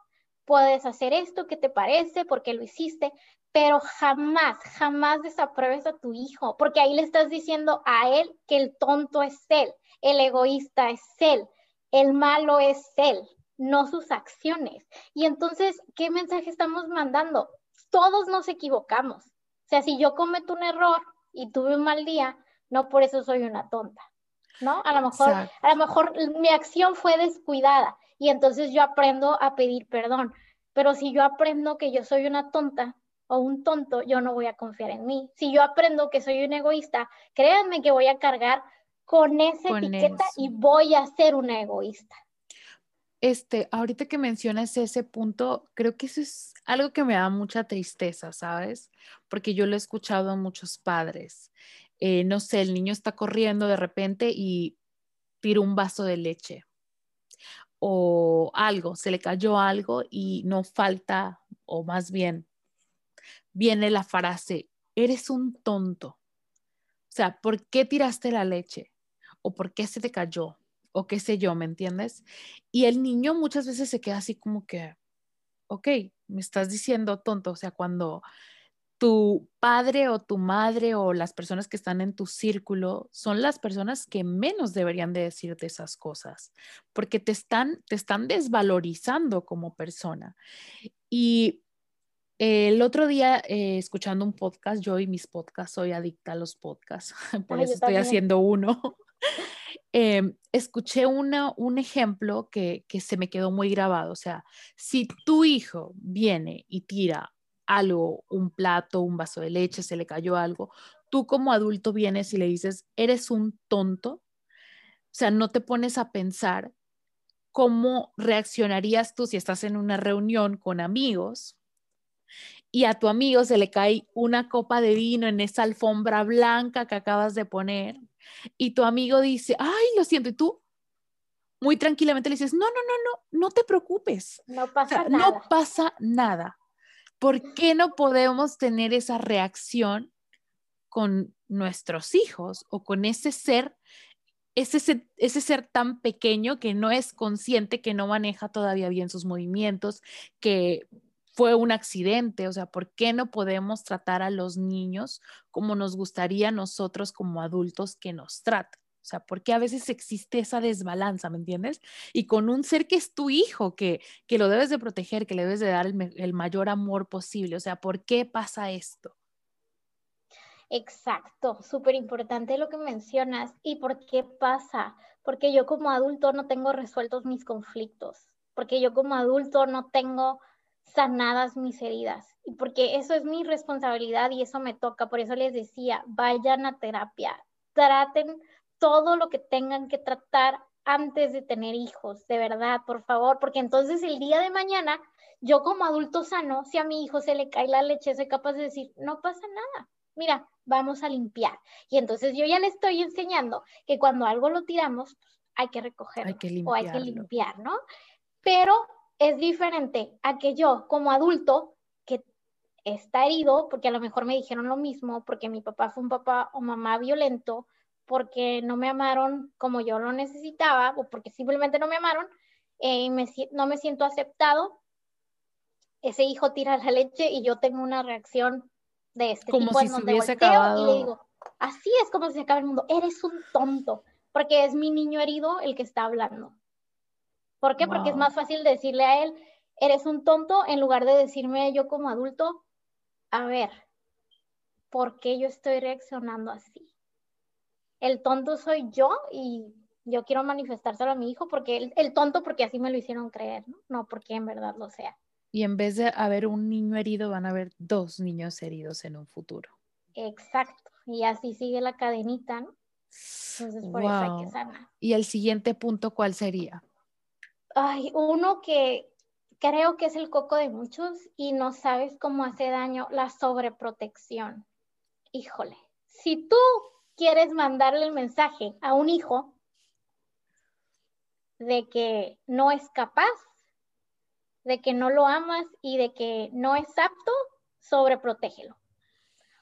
Puedes hacer esto, ¿qué te parece? ¿Por qué lo hiciste? Pero jamás, jamás desapruebes a tu hijo, porque ahí le estás diciendo a él que el tonto es él, el egoísta es él, el malo es él, no sus acciones. Y entonces, ¿qué mensaje estamos mandando? Todos nos equivocamos. O sea, si yo cometo un error, y tuve un mal día, no por eso soy una tonta, ¿no? A lo mejor, a lo mejor mi acción fue descuidada y entonces yo aprendo a pedir perdón. Pero si yo aprendo que yo soy una tonta o un tonto, yo no voy a confiar en mí. Si yo aprendo que soy un egoísta, créanme que voy a cargar con esa etiqueta y voy a ser una egoísta. Este, ahorita que mencionas ese punto, creo que eso es algo que me da mucha tristeza, ¿sabes? Porque yo lo he escuchado a muchos padres. Eh, no sé, el niño está corriendo de repente y tira un vaso de leche o algo, se le cayó algo y no falta, o más bien, viene la frase, eres un tonto. O sea, ¿por qué tiraste la leche? ¿O por qué se te cayó? O qué sé yo, ¿me entiendes? Y el niño muchas veces se queda así como que, ok, me estás diciendo tonto, o sea, cuando tu padre o tu madre o las personas que están en tu círculo son las personas que menos deberían de decirte esas cosas, porque te están, te están desvalorizando como persona. Y el otro día, eh, escuchando un podcast, yo y mis podcasts, soy adicta a los podcasts, por eso estoy haciendo uno. Em, escuché un ejemplo que, que se me quedó muy grabado. O sea, si tu hijo viene y tira algo, un plato, un vaso de leche, se le cayó algo, tú como adulto vienes y le dices, eres un tonto. O sea, no te pones a pensar cómo reaccionarías tú si estás en una reunión con amigos y a tu amigo se le cae una copa de vino en esa alfombra blanca que acabas de poner y tu amigo dice, ay, lo siento, y tú muy tranquilamente le dices, no, no, no, no, no te preocupes. No pasa nada. No pasa nada. ¿Por qué no podemos tener esa reacción con nuestros hijos o con ese ser, ese, ese ser tan pequeño que no es consciente, que no maneja todavía bien sus movimientos, que fue un accidente, o sea, ¿por qué no podemos tratar a los niños como nos gustaría a nosotros como adultos que nos traten? O sea, ¿por qué a veces existe esa desbalanza, ¿me entiendes? Y con un ser que es tu hijo, que, que lo debes de proteger, que le debes de dar el, el mayor amor posible. O sea, ¿por qué pasa esto? Exacto, súper importante lo que mencionas. ¿Y por qué pasa? porque yo como adulto no tengo resueltos mis conflictos, porque yo como adulto no tengo sanadas mis heridas y porque eso es mi responsabilidad y eso me toca. Por eso les decía, vayan a terapia, traten todo lo que tengan que tratar antes de tener hijos, de verdad, por favor, porque entonces el día de mañana, yo como adulto sano, si a mi hijo se le cae la leche, soy capaz de decir, no pasa nada, mira, vamos a limpiar. Y entonces yo ya le estoy enseñando que cuando algo lo tiramos, pues, hay que recogerlo o hay que limpiar, ¿no? Pero es diferente a que yo como adulto que está herido, porque a lo mejor me dijeron lo mismo, porque mi papá fue un papá o mamá violento, porque no me amaron como yo lo necesitaba o porque simplemente no me amaron, eh, no me siento aceptado, ese hijo tira la leche y yo tengo una reacción de este como tipo si hubiese acabado. y le digo, así es como se acaba el mundo, eres un tonto, porque es mi niño herido el que está hablando. ¿Por qué? Porque es más fácil decirle a él, eres un tonto, en lugar de decirme yo como adulto, a ver, ¿por qué yo estoy reaccionando así? El tonto soy yo y yo quiero manifestárselo a mi hijo porque el, el tonto porque así me lo hicieron creer, ¿no? No porque en verdad lo sea. Y en vez de haber un niño herido, van a haber dos niños heridos en un futuro. Exacto. Y así sigue la cadenita, ¿no? Entonces, por eso hay que sanar. ¿Y el siguiente punto cuál sería? Ay, uno que creo que es el coco de muchos y no sabes cómo hace daño, la sobreprotección. Híjole, si tú quieres mandarle el mensaje a un hijo de que no es capaz, de que no lo amas y de que no es apto, sobreprotégelo.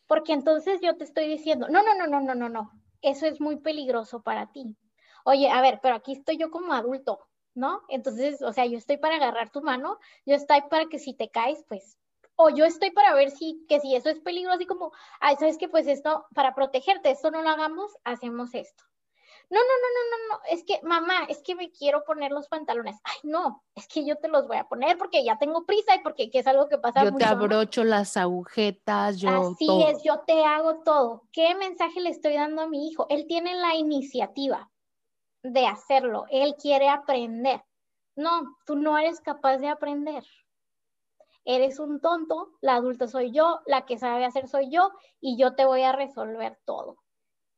Porque entonces yo te estoy diciendo, no, no, no, no, no, no, no, eso es muy peligroso para ti. Oye, a ver, pero aquí estoy yo como adulto, ¿no? Entonces, o sea, yo estoy para agarrar tu mano, yo estoy para que si te caes, pues, o yo estoy para ver si, que si eso es peligroso, así como, ay, sabes que pues esto, para protegerte, esto no lo hagamos, hacemos esto. No, no, no, no, no, no, es que mamá, es que me quiero poner los pantalones. Ay, no, es que yo te los voy a poner porque ya tengo prisa y porque es algo que pasa Yo te abrocho las agujetas, yo Así es, yo te hago todo. ¿Qué mensaje le estoy dando a mi hijo? Él tiene la iniciativa de hacerlo, él quiere aprender. No, tú no eres capaz de aprender. Eres un tonto, la adulta soy yo, la que sabe hacer soy yo y yo te voy a resolver todo.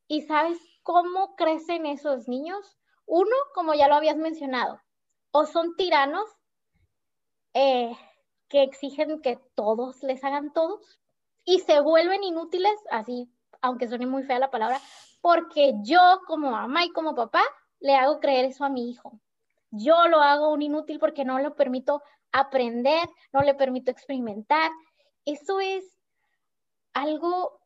¿Y sabes cómo crecen esos niños? Uno, como ya lo habías mencionado, o son tiranos eh, que exigen que todos les hagan todos y se vuelven inútiles, así, aunque suene muy fea la palabra, porque yo como mamá y como papá le hago creer eso a mi hijo. Yo lo hago un inútil porque no le permito aprender, no le permito experimentar. Eso es algo,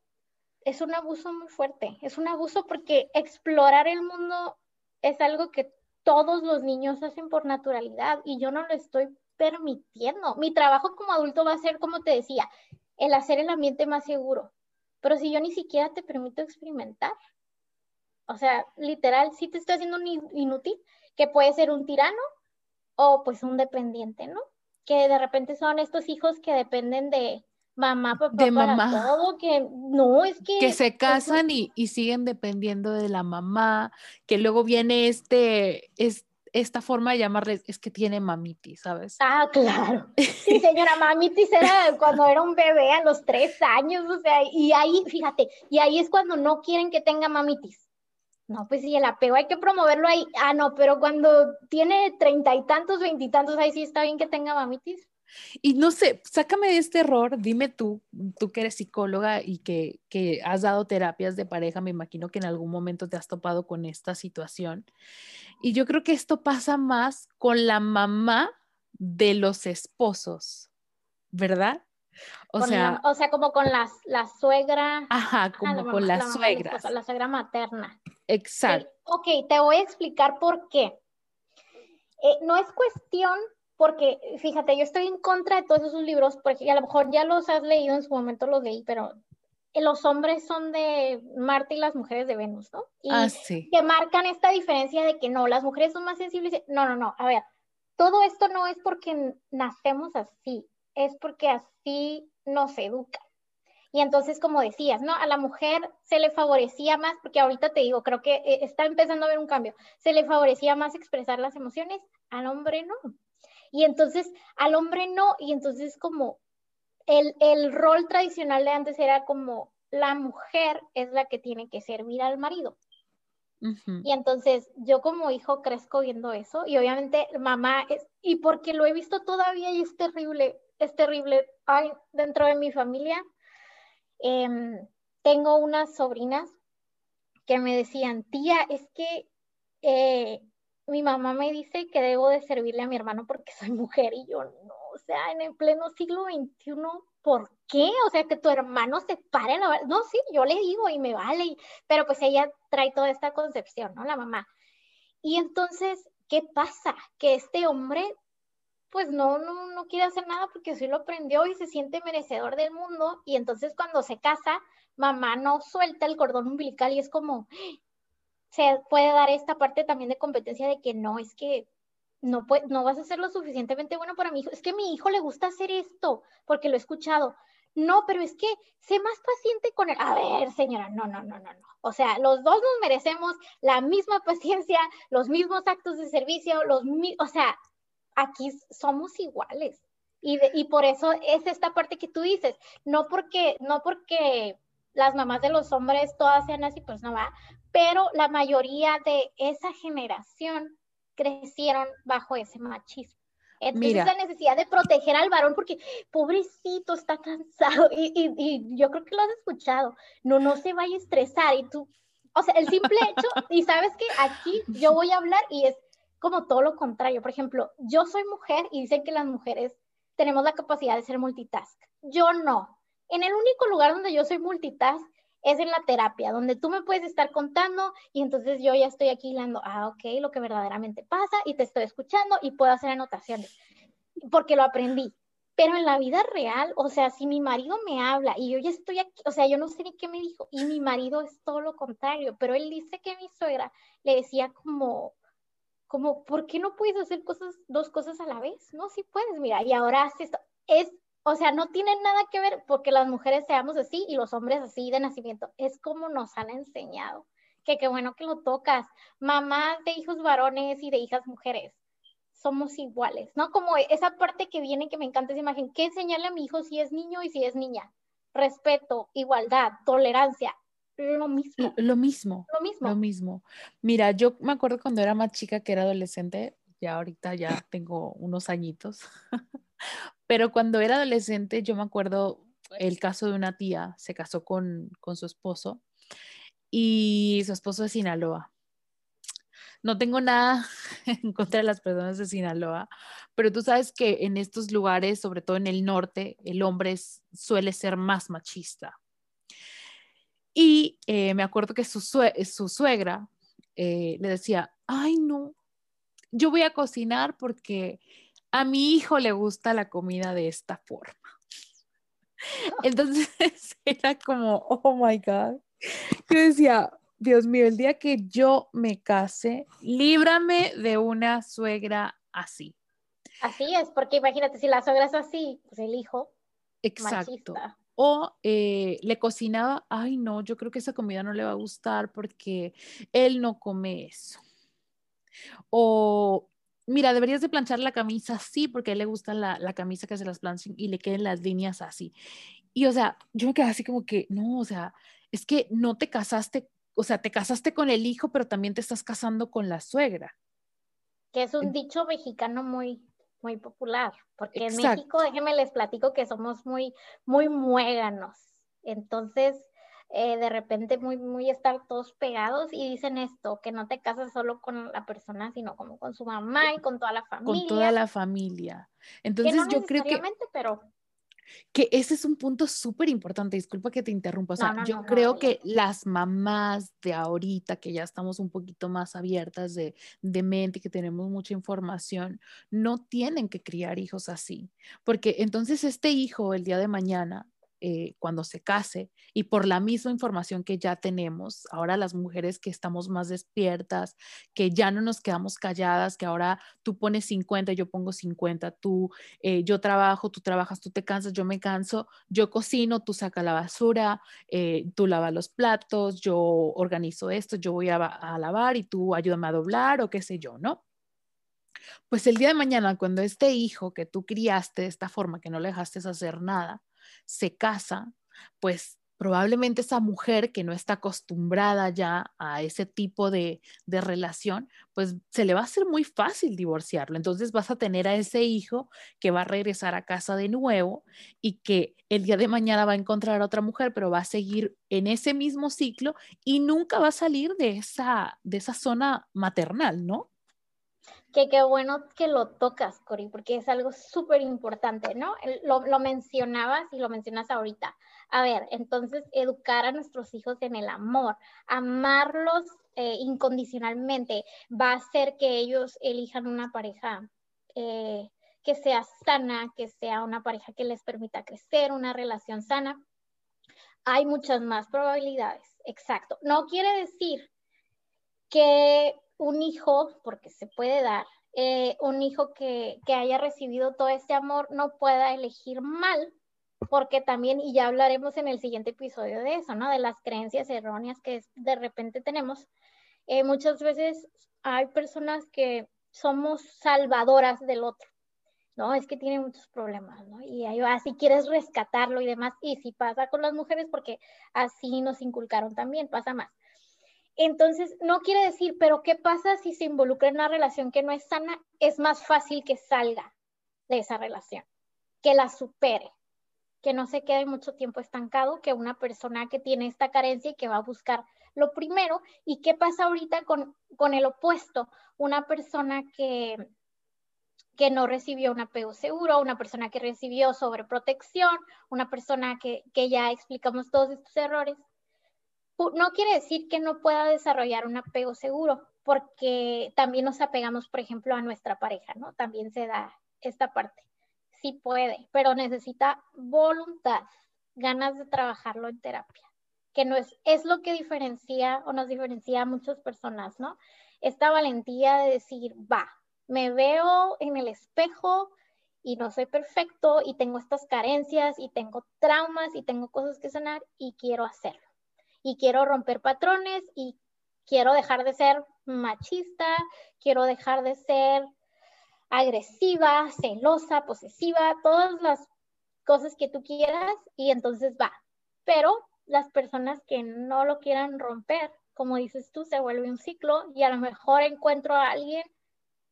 es un abuso muy fuerte. Es un abuso porque explorar el mundo es algo que todos los niños hacen por naturalidad y yo no lo estoy permitiendo. Mi trabajo como adulto va a ser, como te decía, el hacer el ambiente más seguro. Pero si yo ni siquiera te permito experimentar, o sea, literal, sí te estoy haciendo un inútil, que puede ser un tirano o pues un dependiente, ¿no? Que de repente son estos hijos que dependen de mamá, papá, de mamá. todo, que no, es que... Que se casan y, y, siguen dependiendo de la mamá, que luego viene este, es, esta forma de llamarles, es que tiene mamitis, ¿sabes? Ah, claro. Sí, señora, mamitis era cuando era un bebé a los tres años, o sea, y ahí, fíjate, y ahí es cuando no quieren que tenga mamitis no, pues sí, el apego hay que promoverlo ahí. Ah, no, pero cuando tiene treinta y tantos, veintitantos, ahí sí está bien que tenga mamitis. Y no sé, sácame de este error, dime tú, tú que eres psicóloga y que, que has dado terapias de pareja, me imagino que en algún momento te has topado con esta situación. Y yo creo que esto pasa más con la mamá de los esposos, ¿verdad? O sea, o sea, como con las, la suegra. Ajá, como con las suegras. la suegra materna. Exacto. ok, te voy a explicar por qué. Eh, no es cuestión, porque fíjate, yo estoy en contra de todos esos libros, porque a lo mejor ya los has leído en su momento, los leí, pero los hombres son de Marte y las mujeres de Venus, ¿no? Y ah, sí. que marcan esta diferencia de que no, las mujeres son más sensibles. No, no, no, a ver, todo esto no es porque nacemos así, es porque así nos educan. Y entonces, como decías, ¿no? A la mujer se le favorecía más, porque ahorita te digo, creo que eh, está empezando a haber un cambio, se le favorecía más expresar las emociones, al hombre no. Y entonces, al hombre no, y entonces como el, el rol tradicional de antes era como la mujer es la que tiene que servir al marido. Y entonces yo como hijo crezco viendo eso y obviamente mamá es, y porque lo he visto todavía y es terrible, es terrible. Ay, dentro de mi familia em, tengo unas sobrinas que me decían, tía, es que eh, mi mamá me dice que debo de servirle a mi hermano porque soy mujer y yo no, o sea, en el pleno siglo XXI ¿por qué? O sea, que tu hermano se pare la... No, sí, yo le digo y me vale, pero pues ella trae toda esta concepción, ¿no? La mamá. Y entonces, ¿qué pasa? Que este hombre, pues no, no, no quiere hacer nada porque sí lo aprendió y se siente merecedor del mundo. Y entonces cuando se casa, mamá no suelta el cordón umbilical y es como, se puede dar esta parte también de competencia de que no, es que no, no vas a ser lo suficientemente bueno para mi hijo. Es que a mi hijo le gusta hacer esto porque lo he escuchado. No, pero es que sé más paciente con él. A ver, señora, no, no, no, no, no. O sea, los dos nos merecemos la misma paciencia, los mismos actos de servicio, los o sea, aquí somos iguales. Y, y por eso es esta parte que tú dices, no porque, no porque las mamás de los hombres todas sean así, pues no va, pero la mayoría de esa generación crecieron bajo ese machismo. Entonces Mira. la necesidad de proteger al varón porque pobrecito está cansado y, y, yo creo que lo has escuchado, no, no se vaya a estresar y tú, o sea, el simple hecho, y sabes que aquí yo voy a hablar y es como todo lo contrario, por ejemplo, yo soy mujer y dicen que las mujeres tenemos la capacidad de ser multitask, yo no. En el único lugar donde yo soy multitask es en la terapia, donde tú me puedes estar contando y entonces yo ya estoy aquí hablando, ah, ok, lo que verdaderamente pasa y te estoy escuchando y puedo hacer anotaciones, porque lo aprendí. Pero en la vida real, o sea, si mi marido me habla y yo ya estoy aquí, o sea, yo no sé ni qué me dijo, y mi marido es todo lo contrario, pero él dice que mi suegra le decía como, como, ¿por qué no puedes hacer cosas, dos cosas a la vez? No, sí puedes, mira, y ahora haces esto. Es o sea, no tiene nada que ver porque las mujeres seamos así y los hombres así de nacimiento. Es como nos han enseñado. Que qué bueno que lo tocas. Mamás de hijos varones y de hijas mujeres. Somos iguales, ¿no? Como esa parte que viene que me encanta esa imagen. ¿Qué enseñarle a mi hijo si es niño y si es niña? Respeto, igualdad, tolerancia. Lo mismo. Lo mismo. Lo mismo. Lo mismo. Mira, yo me acuerdo cuando era más chica que era adolescente, ya ahorita ya tengo unos añitos. Pero cuando era adolescente, yo me acuerdo el caso de una tía, se casó con, su esposo y su esposo es Sinaloa. No tengo nada en contra de las personas de Sinaloa, pero tú sabes que en estos lugares, sobre todo en el norte, el hombre suele ser más machista. Y eh, me acuerdo que su, suegra eh, le decía, ay no, yo voy a cocinar porque a mi hijo le gusta la comida de esta forma. Entonces era como, oh my God. Yo decía, Dios mío, el día que yo me case, líbrame de una suegra así. Así es, porque imagínate, si la suegra es así, pues el hijo. Exacto. O eh, le cocinaba, ay no, yo creo que esa comida no le va a gustar porque él no come eso. O mira, deberías de planchar la camisa así porque a él le gusta la, camisa que se las planchen y le queden las líneas así. Y o sea, yo me quedé así como que, no, o sea, es que no te casaste, o sea, te casaste con el hijo, pero también te estás casando con la suegra. Que es un dicho mexicano muy, muy popular, porque en México, déjenme les platico que somos muy, muy muéganos. Entonces, eh, de repente muy, muy estar todos pegados y dicen esto, que no te casas solo con la persona, sino como con su mamá y con toda la familia. Con toda la familia. Entonces yo creo que... pero que ese es un punto súper importante, disculpa que te interrumpa, o sea, yo creo que las mamás de ahorita, que ya estamos un poquito más abiertas de, de mente, que tenemos mucha información, no tienen que criar hijos así, porque entonces este hijo el día de mañana eh, cuando se case y por la misma información que ya tenemos, ahora las mujeres que estamos más despiertas, que ya no nos quedamos calladas, que ahora tú pones 50, yo pongo 50, tú, eh, yo trabajo, tú trabajas, tú te cansas, yo me canso, yo cocino, tú sacas la basura, eh, tú lavas los platos, yo organizo esto, yo voy a, a lavar y tú ayúdame a doblar o qué sé yo, ¿no? Pues el día de mañana, cuando este hijo que tú criaste de esta forma, que no le dejaste hacer nada, se casa, pues probablemente esa mujer que no está acostumbrada ya a ese tipo de, de, relación, pues se le va a hacer muy fácil divorciarlo. Entonces vas a tener a ese hijo que va a regresar a casa de nuevo y que el día de mañana va a encontrar a otra mujer, pero va a seguir en ese mismo ciclo y nunca va a salir de esa, de esa zona maternal, ¿no? Que qué bueno que lo tocas, Cori, porque es algo súper importante, ¿no? Lo, lo, mencionabas y lo mencionas ahorita. A ver, entonces, educar a nuestros hijos en el amor, amarlos eh, incondicionalmente, va a hacer que ellos elijan una pareja eh, que sea sana, que sea una pareja que les permita crecer, una relación sana. Hay muchas más probabilidades, exacto. No quiere decir que un hijo, porque se puede dar, eh, un hijo que, haya recibido todo este amor no pueda elegir mal, porque también, y ya hablaremos en el siguiente episodio de eso, ¿no? De las creencias erróneas que de repente tenemos. Eh, muchas veces hay personas que somos salvadoras del otro, ¿no? Es que tiene muchos problemas, ¿no? Y ahí va, si quieres rescatarlo y demás, y si pasa con las mujeres, porque así nos inculcaron también, pasa más. Entonces, no quiere decir, pero ¿qué pasa si se involucra en una relación que no es sana? Es más fácil que salga de esa relación, que la supere, que no se quede mucho tiempo estancado, que una persona que tiene esta carencia y que va a buscar lo primero. ¿Y qué pasa ahorita con, con el opuesto? Una persona que, que no recibió un apego seguro, una persona que recibió sobreprotección, una persona que, que ya explicamos todos estos errores no quiere decir que no pueda desarrollar un apego seguro, porque también nos apegamos, por ejemplo, a nuestra pareja, ¿no? También se da esta parte. Sí puede, pero necesita voluntad, ganas de trabajarlo en terapia, que no es, es lo que diferencia o nos diferencia a muchas personas, ¿no? Esta valentía de decir, va, me veo en el espejo y no soy perfecto y tengo estas carencias y tengo traumas y tengo cosas que sanar y quiero hacerlo y quiero romper patrones y quiero dejar de ser machista, quiero dejar de ser agresiva, celosa, posesiva, todas las cosas que tú quieras y entonces va. Pero las personas que no lo quieran romper, como dices tú, se vuelve un ciclo y a lo mejor encuentro a alguien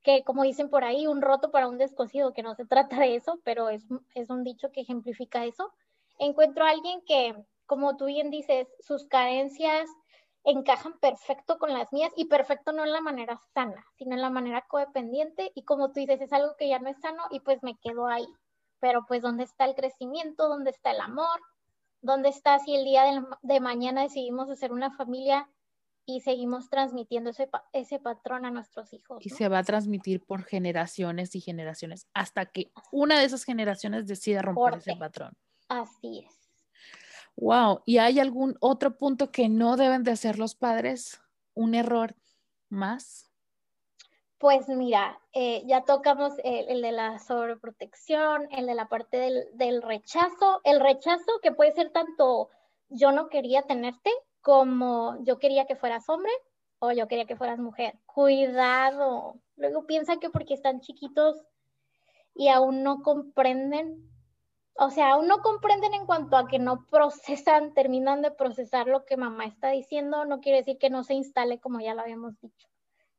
que, como dicen por ahí, un roto para un descosido, que no se trata de eso, pero es, es un dicho que ejemplifica eso. Encuentro a alguien que como tú bien dices, sus carencias encajan perfecto con las mías y perfecto no en la manera sana, sino en la manera codependiente y como tú dices, es algo que ya no es sano y pues me quedo ahí. Pero pues ¿dónde está el crecimiento? ¿Dónde está el amor? ¿Dónde está si el día de, mañana decidimos hacer una familia y seguimos transmitiendo ese, ese patrón a nuestros hijos? Y se va a transmitir por generaciones y generaciones hasta que una de esas generaciones decida romper ese patrón. Así es. Wow, ¿y hay algún otro punto que no deben de hacer los padres? ¿Un error más? Pues mira, eh, ya tocamos el, de la sobreprotección, el de la parte del, del, rechazo, el rechazo que puede ser tanto yo no quería tenerte como yo quería que fueras hombre o yo quería que fueras mujer. Cuidado. Luego piensa que porque están chiquitos y aún no comprenden o sea, aún no comprenden en cuanto a que no procesan, terminan de procesar lo que mamá está diciendo, no quiere decir que no se instale como ya lo habíamos dicho.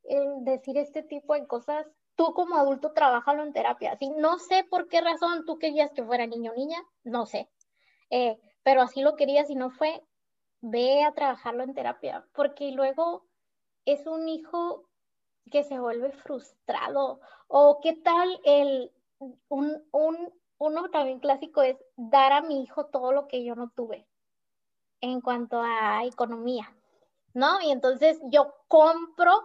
El decir este tipo de cosas, tú como adulto trabajalo en terapia. Si no sé por qué razón tú querías que fuera niño niña, no sé. Eh, pero así lo querías y no fue, ve a trabajarlo en terapia, porque luego es un hijo que se vuelve frustrado. O qué tal el, un, un uno también clásico es dar a mi hijo todo lo que yo no tuve en cuanto a economía, ¿no? Y entonces yo compro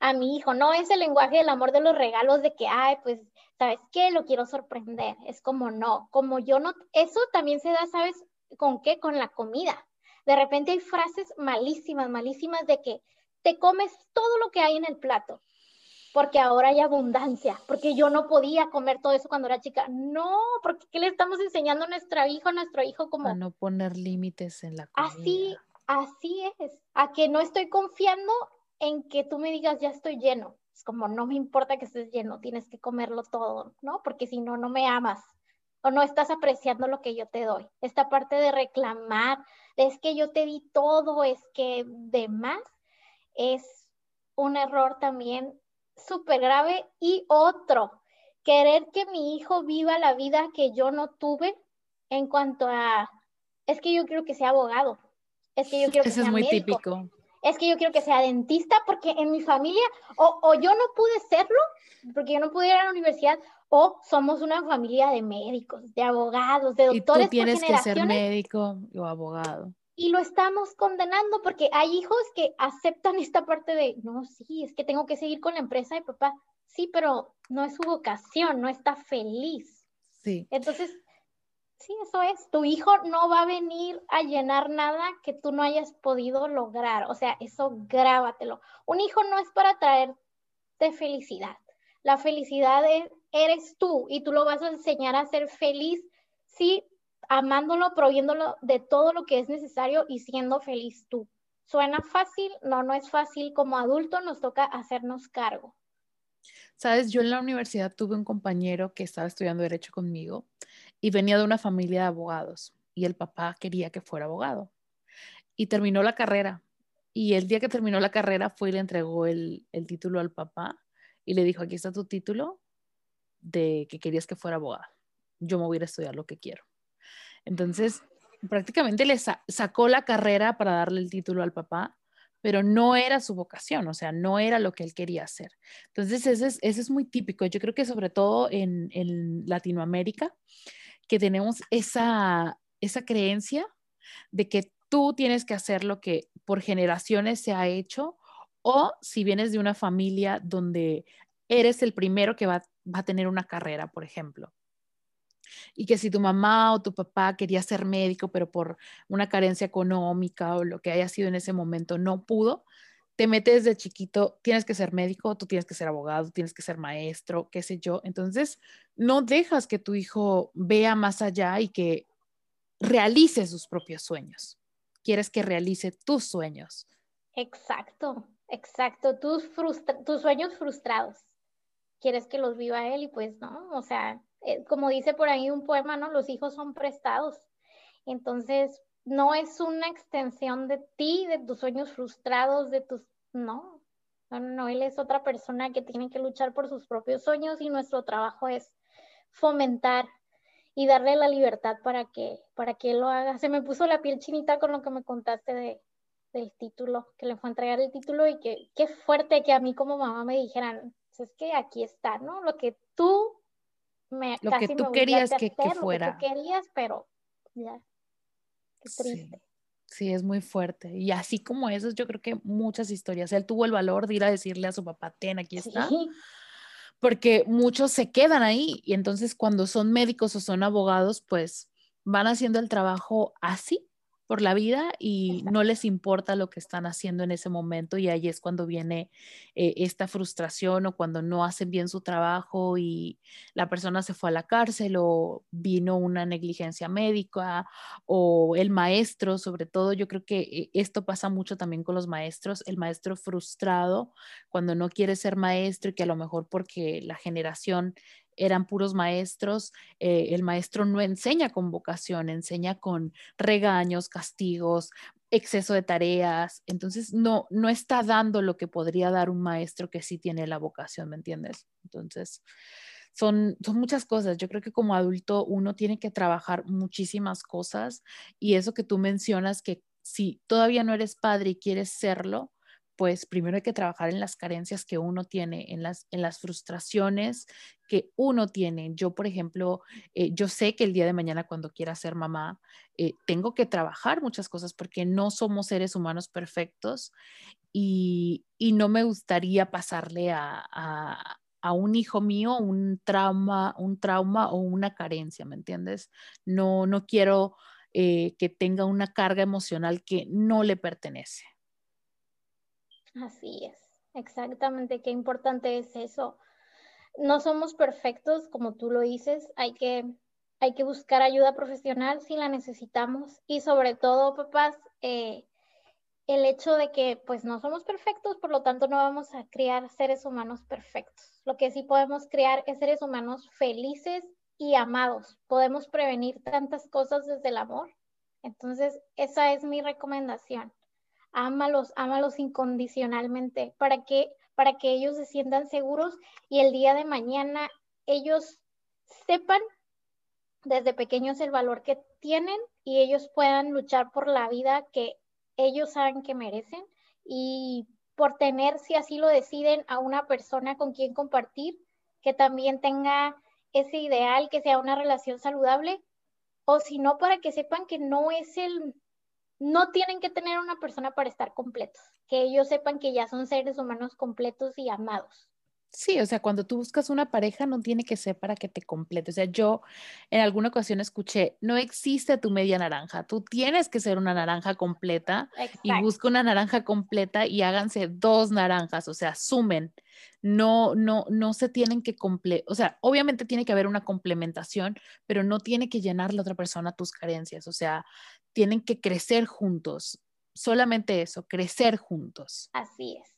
a mi hijo. No es el lenguaje del amor de los regalos de que, ay, pues, ¿sabes qué? Lo quiero sorprender. Es como no, como yo no, eso también se da, ¿sabes? ¿Con qué? Con la comida. De repente hay frases malísimas, malísimas de que te comes todo lo que hay en el plato, porque ahora hay abundancia, porque yo no podía comer todo eso cuando era chica. No, porque ¿qué le estamos enseñando a nuestro hijo, a nuestro hijo como... A no poner límites en la comida. Así, así es, a que no estoy confiando en que tú me digas ya estoy lleno. Es como, no me importa que estés lleno, tienes que comerlo todo, ¿no? Porque si no, no me amas o no estás apreciando lo que yo te doy. Esta parte de reclamar, es que yo te di todo, es que demás, es un error también súper grave. Y otro, querer que mi hijo viva la vida que yo no tuve en cuanto a, es que yo quiero que sea abogado, es que yo quiero que Eso es muy típico es que yo quiero que sea dentista porque en mi familia o, yo no pude serlo porque yo no pude ir a la universidad o somos una familia de médicos, de abogados, de doctores. Y tú tienes que ser médico o abogado. Y lo estamos condenando porque hay hijos que aceptan esta parte de, no, sí, es que tengo que seguir con la empresa de papá. Sí, pero no es su vocación, no está feliz. Sí. Entonces, Sí, eso es. Tu hijo no va a venir a llenar nada que tú no hayas podido lograr. O sea, eso grábatelo. Un hijo no es para traerte felicidad. La felicidad eres tú y tú lo vas a enseñar a ser feliz, sí, amándolo, proviéndolo de todo lo que es necesario y siendo feliz tú. ¿Suena fácil? No, no es fácil. Como adulto nos toca hacernos cargo. Sabes, yo en la universidad tuve un compañero que estaba estudiando derecho conmigo y venía de una familia de abogados y el papá quería que fuera abogado. Y terminó la carrera. Y el día que terminó la carrera fue y le entregó el, título al papá y le dijo, aquí está tu título de que querías que fuera abogado. Yo me voy a a estudiar lo que quiero. Entonces, prácticamente le sacó la carrera para darle el título al papá, pero no era su vocación, o sea, no era lo que él quería hacer. Entonces, ese es, es muy típico. Yo creo que sobre todo en, Latinoamérica, que tenemos esa, creencia de que tú tienes que hacer lo que por generaciones se ha hecho o si vienes de una familia donde eres el primero que va a tener una carrera, por ejemplo. Y que si tu mamá o tu papá quería ser médico, pero por una carencia económica o lo que haya sido en ese momento no pudo, te metes de chiquito, tienes que ser médico, tú tienes que ser abogado, tienes que ser maestro, qué sé yo. Entonces, no dejas que tu hijo vea más allá y que realice sus propios sueños. Quieres que realice tus sueños. Exacto, exacto. Tus, tus sueños frustrados. Quieres que los viva él y pues no, o sea, eh, como dice por ahí un poema, ¿no? Los hijos son prestados. Entonces, no es una extensión de ti, de tus sueños frustrados, de tus... No, no, no, él es otra persona que tiene que luchar por sus propios sueños y nuestro trabajo es fomentar y darle la libertad para que, para que él lo haga. Se me puso la piel chinita con lo que me contaste de, del título, que le fue a entregar el título y que qué fuerte que a mí como mamá me dijeran, es que aquí está, ¿no? Lo que tú me... Lo que tú querías que, que, fuera. Lo que tú querías, pero ya, triste. Sí. es muy fuerte. Y así como eso, yo creo que muchas historias. Él tuvo el valor de ir a decirle a su papá, ten, aquí está. Porque muchos se quedan ahí y entonces cuando son médicos o son abogados, pues van haciendo el trabajo así, por la vida y no les importa lo que están haciendo en ese momento y ahí es cuando viene eh, esta frustración o cuando no hacen bien su trabajo y la persona se fue a la cárcel o vino una negligencia médica o el maestro, sobre todo yo creo que eh, esto pasa mucho también con los maestros, el maestro frustrado cuando no quiere ser maestro y que a lo mejor porque la generación eran puros maestros, eh, el maestro no enseña con vocación, enseña con regaños, castigos, exceso de tareas, entonces no, no está dando lo que podría dar un maestro que sí tiene la vocación, ¿me entiendes? Entonces, son, son muchas cosas. Yo creo que como adulto uno tiene que trabajar muchísimas cosas y eso que tú mencionas, que si todavía no eres padre y quieres serlo, pues primero hay que trabajar en las carencias que uno tiene, en las, en las frustraciones que uno tiene. Yo, por ejemplo, eh, yo sé que el día de mañana cuando quiera ser mamá, eh, tengo que trabajar muchas cosas porque no somos seres humanos perfectos y, no me gustaría pasarle a, a, un hijo mío un trauma, un trauma o una carencia, ¿me entiendes? No, no quiero eh, que tenga una carga emocional que no le pertenece. Así es, exactamente, qué importante es eso. No somos perfectos, como tú lo dices, hay que, hay que buscar ayuda profesional si la necesitamos y sobre todo, papás, eh, el hecho de que pues no somos perfectos, por lo tanto no vamos a crear seres humanos perfectos. Lo que sí podemos crear es seres humanos felices y amados. Podemos prevenir tantas cosas desde el amor. Entonces, esa es mi recomendación ámalos, ámalos incondicionalmente para que, para que ellos se sientan seguros y el día de mañana ellos sepan desde pequeños el valor que tienen y ellos puedan luchar por la vida que ellos saben que merecen y por tener, si así lo deciden, a una persona con quien compartir, que también tenga ese ideal, que sea una relación saludable, o si no, para que sepan que no es el, no tienen que tener una persona para estar completos, que ellos sepan que ya son seres humanos completos y amados. Sí, o sea, cuando tú buscas una pareja no tiene que ser para que te complete. O sea, yo en alguna ocasión escuché, no existe tu media naranja, tú tienes que ser una naranja completa y busca una naranja completa y háganse dos naranjas, o sea, sumen. No, no, no se tienen que comple, o sea, obviamente tiene que haber una complementación, pero no tiene que llenar la otra persona tus carencias, o sea, tienen que crecer juntos. Solamente eso, crecer juntos. Así es.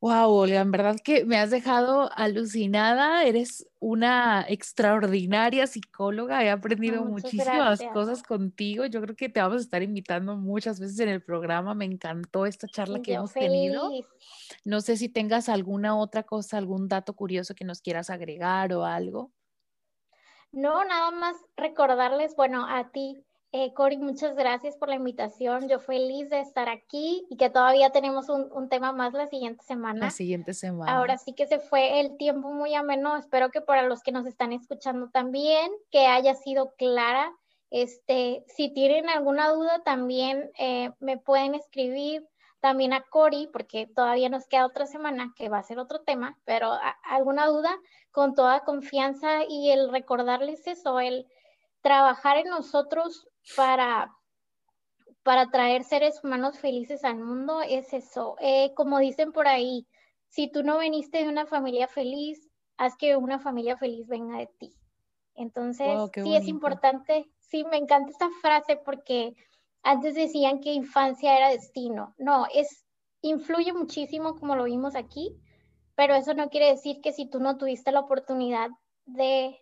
Wow, Olga, en verdad que me has dejado alucinada. Eres una extraordinaria psicóloga. He aprendido muchísimas cosas contigo. Yo creo que te vamos a estar invitando muchas veces en el programa. Me encantó esta charla que hemos tenido. No sé si tengas alguna otra cosa, algún dato curioso que nos quieras agregar o algo. No, nada más recordarles, bueno, a ti eh, Cori, muchas gracias por la invitación. Yo feliz de estar aquí y que todavía tenemos un, tema más la siguiente semana. La siguiente semana. Ahora sí que se fue el tiempo muy ameno. Espero que para los que nos están escuchando también, que haya sido clara. Este, si tienen alguna duda, también eh, me pueden escribir también a Cori, porque todavía nos queda otra semana que va a ser otro tema, pero alguna duda, con toda confianza y el recordarles eso, el trabajar en nosotros para, para traer seres humanos felices al mundo es eso. Eh, como dicen por ahí, si tú no veniste de una familia feliz, haz que una familia feliz venga de ti. Entonces, sí es importante, sí, me encanta esta frase porque antes decían que infancia era destino. No, es, influye muchísimo como lo vimos aquí, pero eso no quiere decir que si tú no tuviste la oportunidad de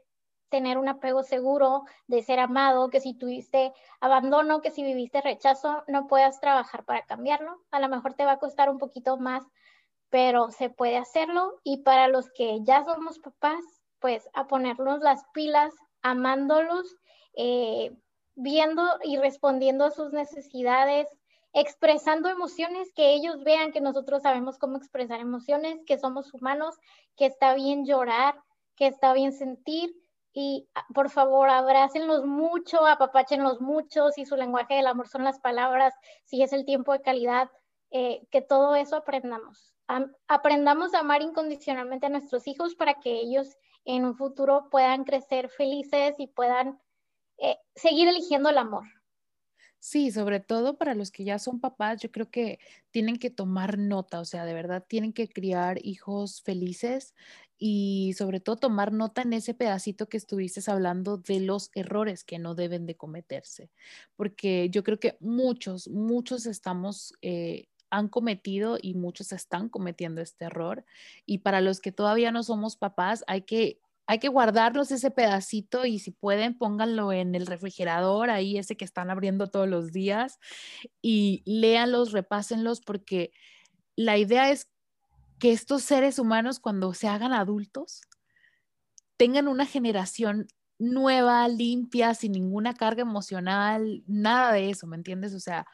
tener un apego seguro, de ser amado, que si tuviste abandono, que si viviste rechazo, no puedas trabajar para cambiarlo. A lo mejor te va a costar un poquito más, pero se puede hacerlo. Y para los que ya somos papás, pues a ponernos las pilas, amándolos, eh, viendo y respondiendo a sus necesidades, expresando emociones, que ellos vean que nosotros sabemos cómo expresar emociones, que somos humanos, que está bien llorar, que está bien sentir y ah, por favor abrácenlos mucho, apapáchenlos mucho, si su lenguaje del amor son las palabras, si es el tiempo de calidad, eh, que todo eso aprendamos. aprendamos a amar incondicionalmente a nuestros hijos para que ellos en un futuro puedan crecer felices y puedan eh, seguir eligiendo el amor. Sí, sobre todo para los que ya son papás, yo creo que tienen que tomar nota, o sea, de verdad tienen que criar hijos felices y sobre todo tomar nota en ese pedacito que estuviste hablando de los errores que no deben de cometerse, porque yo creo que muchos, muchos estamos... Eh, han cometido y muchos están cometiendo este error. Y para los que todavía no somos papás, hay que hay que guardarlos ese pedacito y si pueden pónganlo en el refrigerador, ahí ese que están abriendo todos los días y léanlos, repásenlos porque la idea es que estos seres humanos cuando se hagan adultos tengan una generación nueva, limpia, sin ninguna carga emocional, nada de eso, ¿me entiendes? O sea,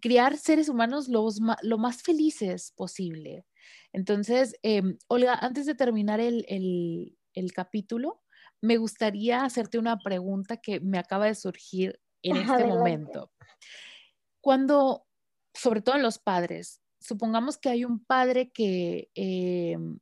criar seres humanos los, lo más felices posible. Entonces, em, Olga, antes de terminar el, el, capítulo, me gustaría hacerte una pregunta que me acaba de surgir en este momento. Cuando, sobre todo en los padres, supongamos que hay un padre que em,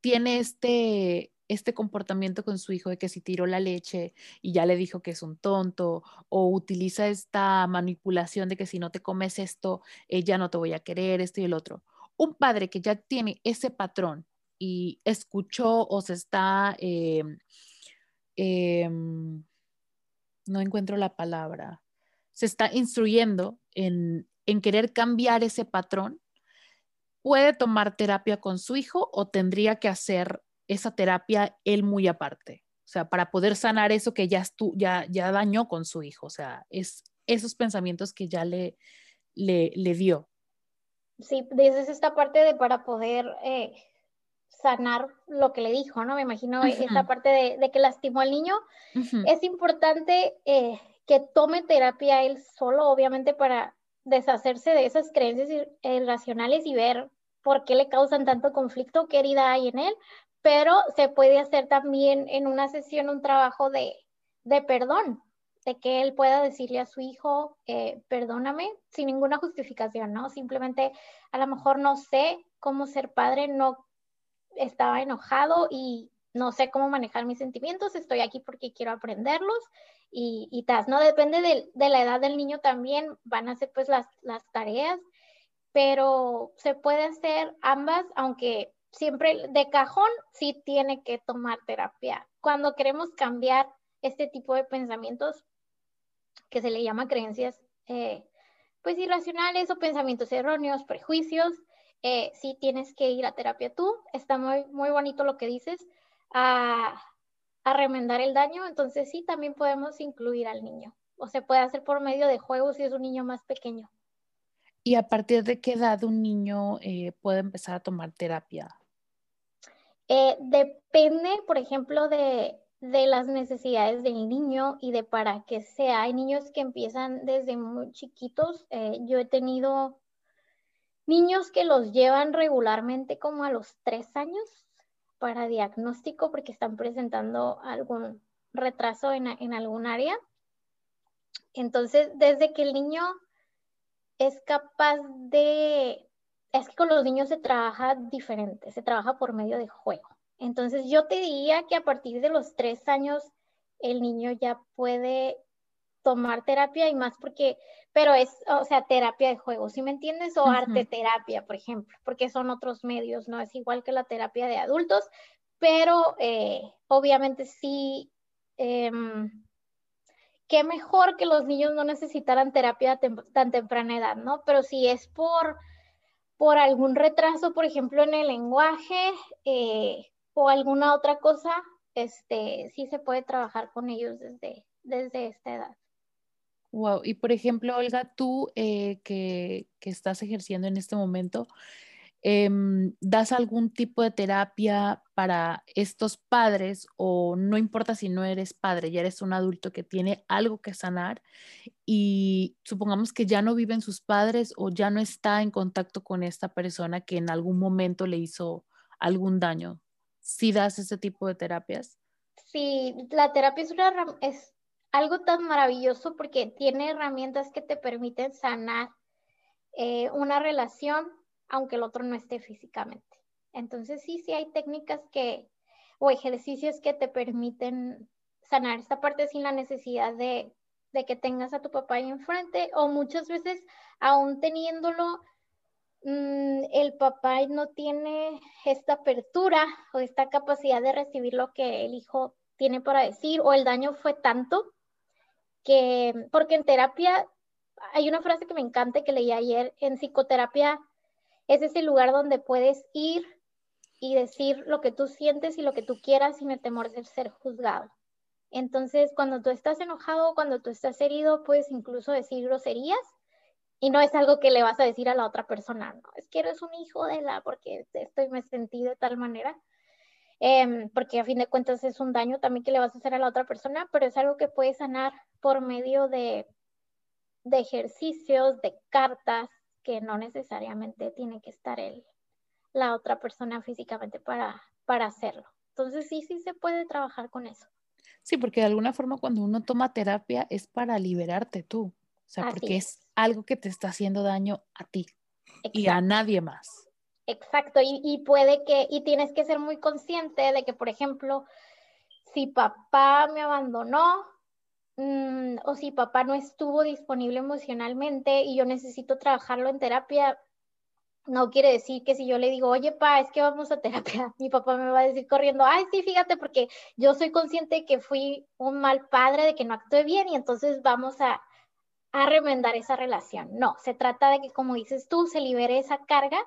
tiene este, este comportamiento con su hijo de que si tiró la leche y ya le dijo que es un tonto o utiliza esta manipulación de que si no te comes esto, ella ya no te voy a querer, esto y el otro. Un padre que ya tiene ese patrón y escuchó o se está, em, em, no encuentro la palabra, se está instruyendo en, en querer cambiar ese patrón, puede tomar terapia con su hijo o tendría que hacer esa terapia él muy aparte. O sea, para poder sanar eso que ya, ya, ya dañó con su hijo. O sea, es esos pensamientos que ya le, le, le dio. Sí, dices esta parte de para poder eh, sanar lo que le dijo, ¿no? Me imagino esta parte de, que lastimó al niño. Es importante eh, que tome terapia él solo, obviamente, para deshacerse de esas creencias irracionales y ver por qué le causan tanto conflicto, qué herida hay en él, pero se puede hacer también en una sesión un trabajo de, perdón, de que él pueda decirle a su hijo, eh, perdóname, sin ninguna justificación, ¿no? Simplemente a lo mejor no sé cómo ser padre, no estaba enojado y no sé cómo manejar mis sentimientos, estoy aquí porque quiero aprenderlos y, y tal, ¿no? Depende de, la edad del niño también, van a ser pues las, las tareas, pero se puede hacer ambas, aunque siempre de cajón sí tiene que tomar terapia. Cuando queremos cambiar este tipo de pensamientos, que se le llama creencias, eh, pues irracionales o pensamientos erróneos, prejuicios, eh, sí tienes que ir a terapia tú. Está muy, muy bonito lo que dices, a, a remendar el daño. Entonces sí, también podemos incluir al niño. O se puede hacer por medio de juegos si es un niño más pequeño. ¿Y a partir de qué edad un niño eh, puede empezar a tomar terapia? Eh, depende, por ejemplo, de, las necesidades del niño y de para qué sea. Hay niños que empiezan desde muy chiquitos. Eh, yo he tenido niños que los llevan regularmente como a los tres años para diagnóstico porque están presentando algún retraso en, en algún área. Entonces, desde que el niño es capaz de es que con los niños se trabaja diferente, se trabaja por medio de juego. Entonces yo te diría que a partir de los tres años el niño ya puede tomar terapia y más porque, pero es, o sea, terapia de juego, ¿sí me entiendes? O arte terapia, por ejemplo, porque son otros medios, ¿no? Es igual que la terapia de adultos, pero eh, obviamente sí, em, qué mejor que los niños no necesitaran terapia a tan temprana edad, ¿no? Pero si es por por algún retraso, por ejemplo, en el lenguaje eh, o alguna otra cosa, este, sí se puede trabajar con ellos desde, desde esta edad. Wow, y por ejemplo, Olga, tú eh, que, que, estás ejerciendo en este momento, Em, das algún tipo de terapia para estos padres o no importa si no eres padre, ya eres un adulto que tiene algo que sanar y supongamos que ya no viven sus padres o ya no está en contacto con esta persona que en algún momento le hizo algún daño. ¿Sí das ese tipo de terapias? Sí, la terapia es, una, es algo tan maravilloso porque tiene herramientas que te permiten sanar eh, una relación aunque el otro no esté físicamente. Entonces sí, sí hay técnicas que o ejercicios que te permiten sanar esta parte sin la necesidad de, que tengas a tu papá ahí enfrente o muchas veces aún teniéndolo, mm, el papá no tiene esta apertura o esta capacidad de recibir lo que el hijo tiene para decir o el daño fue tanto que, porque en terapia, hay una frase que me encanta que leí ayer, en psicoterapia es ese lugar donde puedes ir y decir lo que tú sientes y lo que tú quieras sin el temor de ser juzgado. Entonces, cuando tú estás enojado, cuando tú estás herido, puedes incluso decir groserías y no es algo que le vas a decir a la otra persona, no, es que eres un hijo de la, porque estoy me sentí de tal manera, em, porque a fin de cuentas es un daño también que le vas a hacer a la otra persona, pero es algo que puedes sanar por medio de, de ejercicios, de cartas, que no necesariamente tiene que estar él, la otra persona físicamente para, para hacerlo. Entonces sí, sí se puede trabajar con eso. Sí, porque de alguna forma cuando uno toma terapia es para liberarte tú, o sea, porque es. algo que te está haciendo daño a ti y a nadie más. Exacto, y, y, puede que, y tienes que ser muy consciente de que, por ejemplo, si papá me abandonó, Mm, o si papá no estuvo disponible emocionalmente y yo necesito trabajarlo en terapia, no quiere decir que si yo le digo, oye, pa, es que vamos a terapia, mi papá me va a decir corriendo, ay, sí, fíjate, porque yo soy consciente de que fui un mal padre, de que no actué bien y entonces vamos a, a remendar esa relación. No, se trata de que, como dices tú, se libere esa carga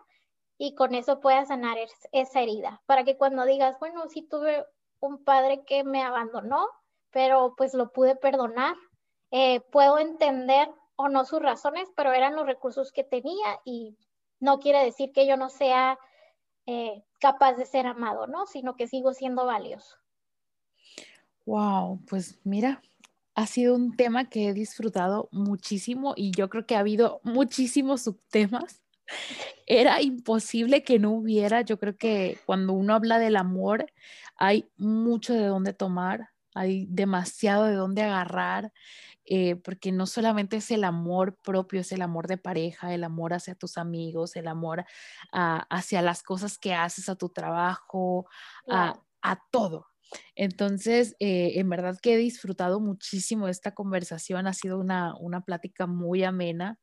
y con eso pueda sanar esa herida, para que cuando digas, bueno, si tuve un padre que me abandonó, pero pues lo pude perdonar. Eh, puedo entender o no sus razones, pero eran los recursos que tenía y no quiere decir que yo no sea eh, capaz de ser amado, ¿no? Sino que sigo siendo valioso. Wow, pues mira, ha sido un tema que he disfrutado muchísimo y yo creo que ha habido muchísimos subtemas. Era imposible que no hubiera, yo creo que cuando uno habla del amor hay mucho de dónde tomar, hay demasiado de dónde agarrar, eh, porque no solamente es el amor propio, es el amor de pareja, el amor hacia tus amigos, el amor hacia las cosas que haces, a tu trabajo, a, todo. Entonces, eh, en verdad que he disfrutado muchísimo esta conversación, ha sido una, plática muy amena.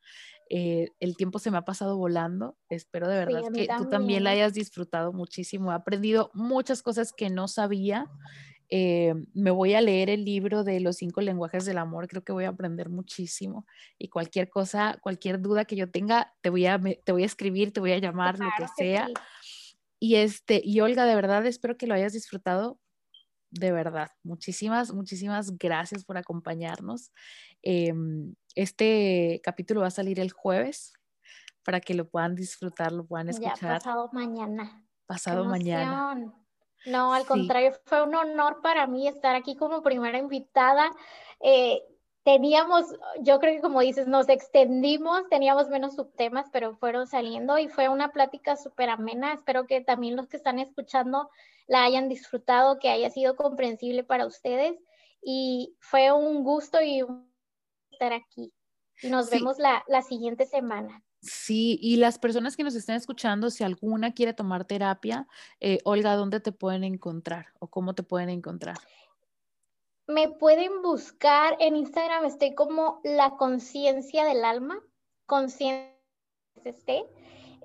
Eh, el tiempo se me ha pasado volando. Espero de verdad que tú también la hayas disfrutado muchísimo. He aprendido muchas cosas que no sabía eh, me voy a leer el libro de los cinco lenguajes del amor, creo que voy a aprender muchísimo y cualquier cosa, cualquier duda que yo tenga, te voy a, te voy a escribir, te voy a llamar, lo que sea. Y, este, y Olga, de verdad espero que lo hayas disfrutado. De verdad, muchísimas, muchísimas gracias por acompañarnos. Em, este capítulo va a salir el jueves para que lo puedan disfrutar, lo puedan escuchar. Ya pasado mañana. Pasado mañana. No, al contrario, fue un honor para mí estar aquí como primera invitada. Eh, teníamos, yo creo que como dices, nos extendimos, teníamos menos subtemas, pero fueron saliendo y fue una plática súper amena. Espero que también los que están escuchando la hayan disfrutado, que haya sido comprensible para ustedes. Y fue un gusto y un estar aquí. Y nos vemos la, la siguiente semana. Sí, y las personas que nos estén escuchando, si alguna quiere tomar terapia, eh, Olga, ¿dónde te pueden encontrar o cómo te pueden encontrar? Me pueden buscar en Instagram, estoy como la conciencia del alma, conciencia este,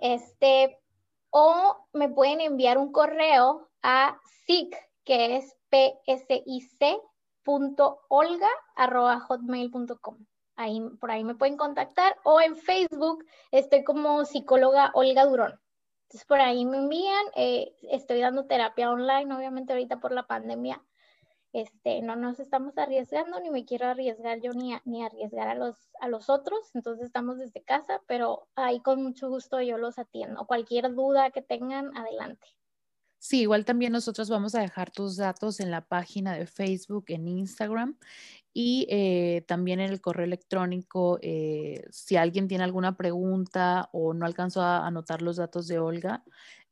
este, o me pueden enviar un correo a sic, que es psic.olga.hotmail.com. Ahí, por ahí me pueden contactar o en Facebook estoy como psicóloga Olga Durón. Entonces por ahí me envían, eh, estoy dando terapia online, obviamente ahorita por la pandemia. Este, no nos estamos arriesgando, ni me quiero arriesgar yo ni, ni arriesgar a los, a los otros, entonces estamos desde casa, pero ahí con mucho gusto yo los atiendo. Cualquier duda que tengan, adelante. Sí, igual también nosotros vamos a dejar tus datos en la página de Facebook, en Instagram y eh, también en el correo electrónico. Eh, si alguien tiene alguna pregunta o no alcanzó a anotar los datos de Olga,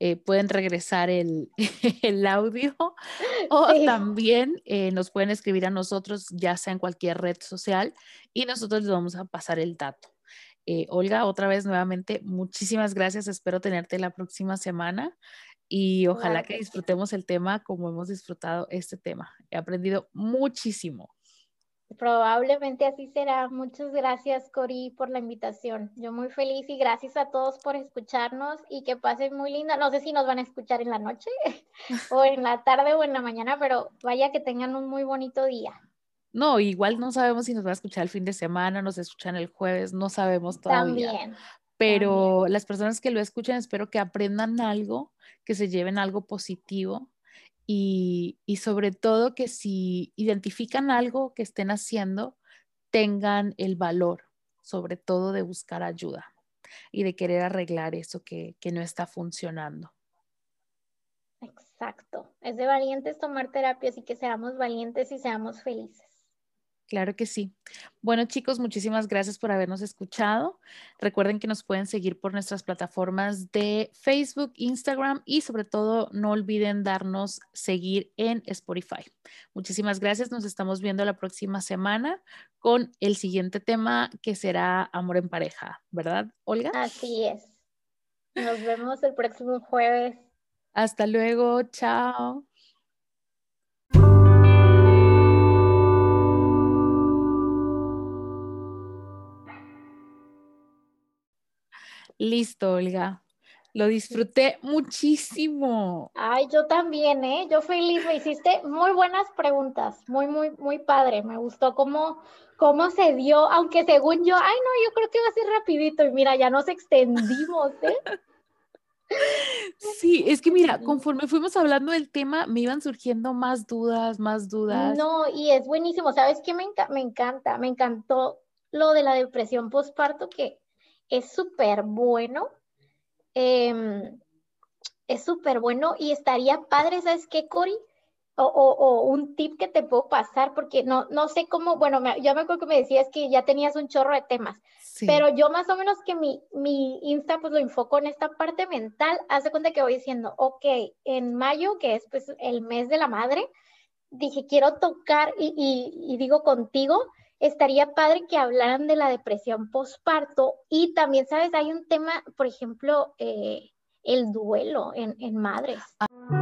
eh, pueden regresar el, audio o también nos pueden escribir a nosotros, ya sea en cualquier red social, y nosotros les vamos a pasar el dato. Olga, otra vez nuevamente, muchísimas gracias. Espero tenerte la próxima semana y ojalá que disfrutemos el tema como hemos disfrutado este tema. He aprendido muchísimo. Probablemente así será. Muchas gracias, Cori, por la invitación. Yo muy feliz y gracias a todos por escucharnos y que pasen muy linda. No sé si nos van a escuchar en la noche o en la tarde o en la mañana, pero vaya que tengan un muy bonito día. No, igual no sabemos si nos va a escuchar el fin de semana, nos escuchan el jueves, no sabemos todavía. También. Pero las personas que lo escuchan, espero que aprendan algo que se lleven algo positivo y, sobre todo que si identifican algo que estén haciendo, tengan el valor, sobre todo de buscar ayuda y de querer arreglar eso que, que no está funcionando. Exacto. Es de valientes tomar terapia, así que seamos valientes y seamos felices. Claro que sí. Bueno, chicos, muchísimas gracias por habernos escuchado. Recuerden que nos pueden seguir por nuestras plataformas de Facebook, Instagram y sobre todo no olviden darnos seguir en Spotify. Muchísimas gracias. Nos estamos viendo la próxima semana con el siguiente tema que será amor en pareja, ¿verdad, Olga? Así es. Nos vemos el próximo jueves. Hasta luego. Chao. Listo, Olga. Lo disfruté muchísimo. Ay, yo también, ¿eh? Yo feliz, me hiciste muy buenas preguntas, muy, muy, muy padre. Me gustó cómo, cómo se dio, aunque según yo, ay, no, yo creo que va a ser rapidito y mira, ya nos extendimos, ¿eh? Sí, es que mira, conforme fuimos hablando del tema, me iban surgiendo más dudas, más dudas. No, y es buenísimo, ¿sabes qué? Me, me encanta, me encantó lo de la depresión postparto, que es súper bueno. Em, es súper bueno y estaría padre, ¿sabes qué, Cori? O, un tip que te puedo pasar, porque no, no sé cómo, bueno, yo me acuerdo que me decías que ya tenías un chorro de temas, pero yo más o menos que mi, mi Insta pues lo enfoco en esta parte mental, hace cuenta que voy diciendo, ok, en mayo, que es pues el mes de la madre, dije, quiero tocar y, y digo contigo, estaría padre que hablaran de la depresión postparto y también, ¿sabes? Hay un tema, por ejemplo, eh, el duelo en, en madres. Ah.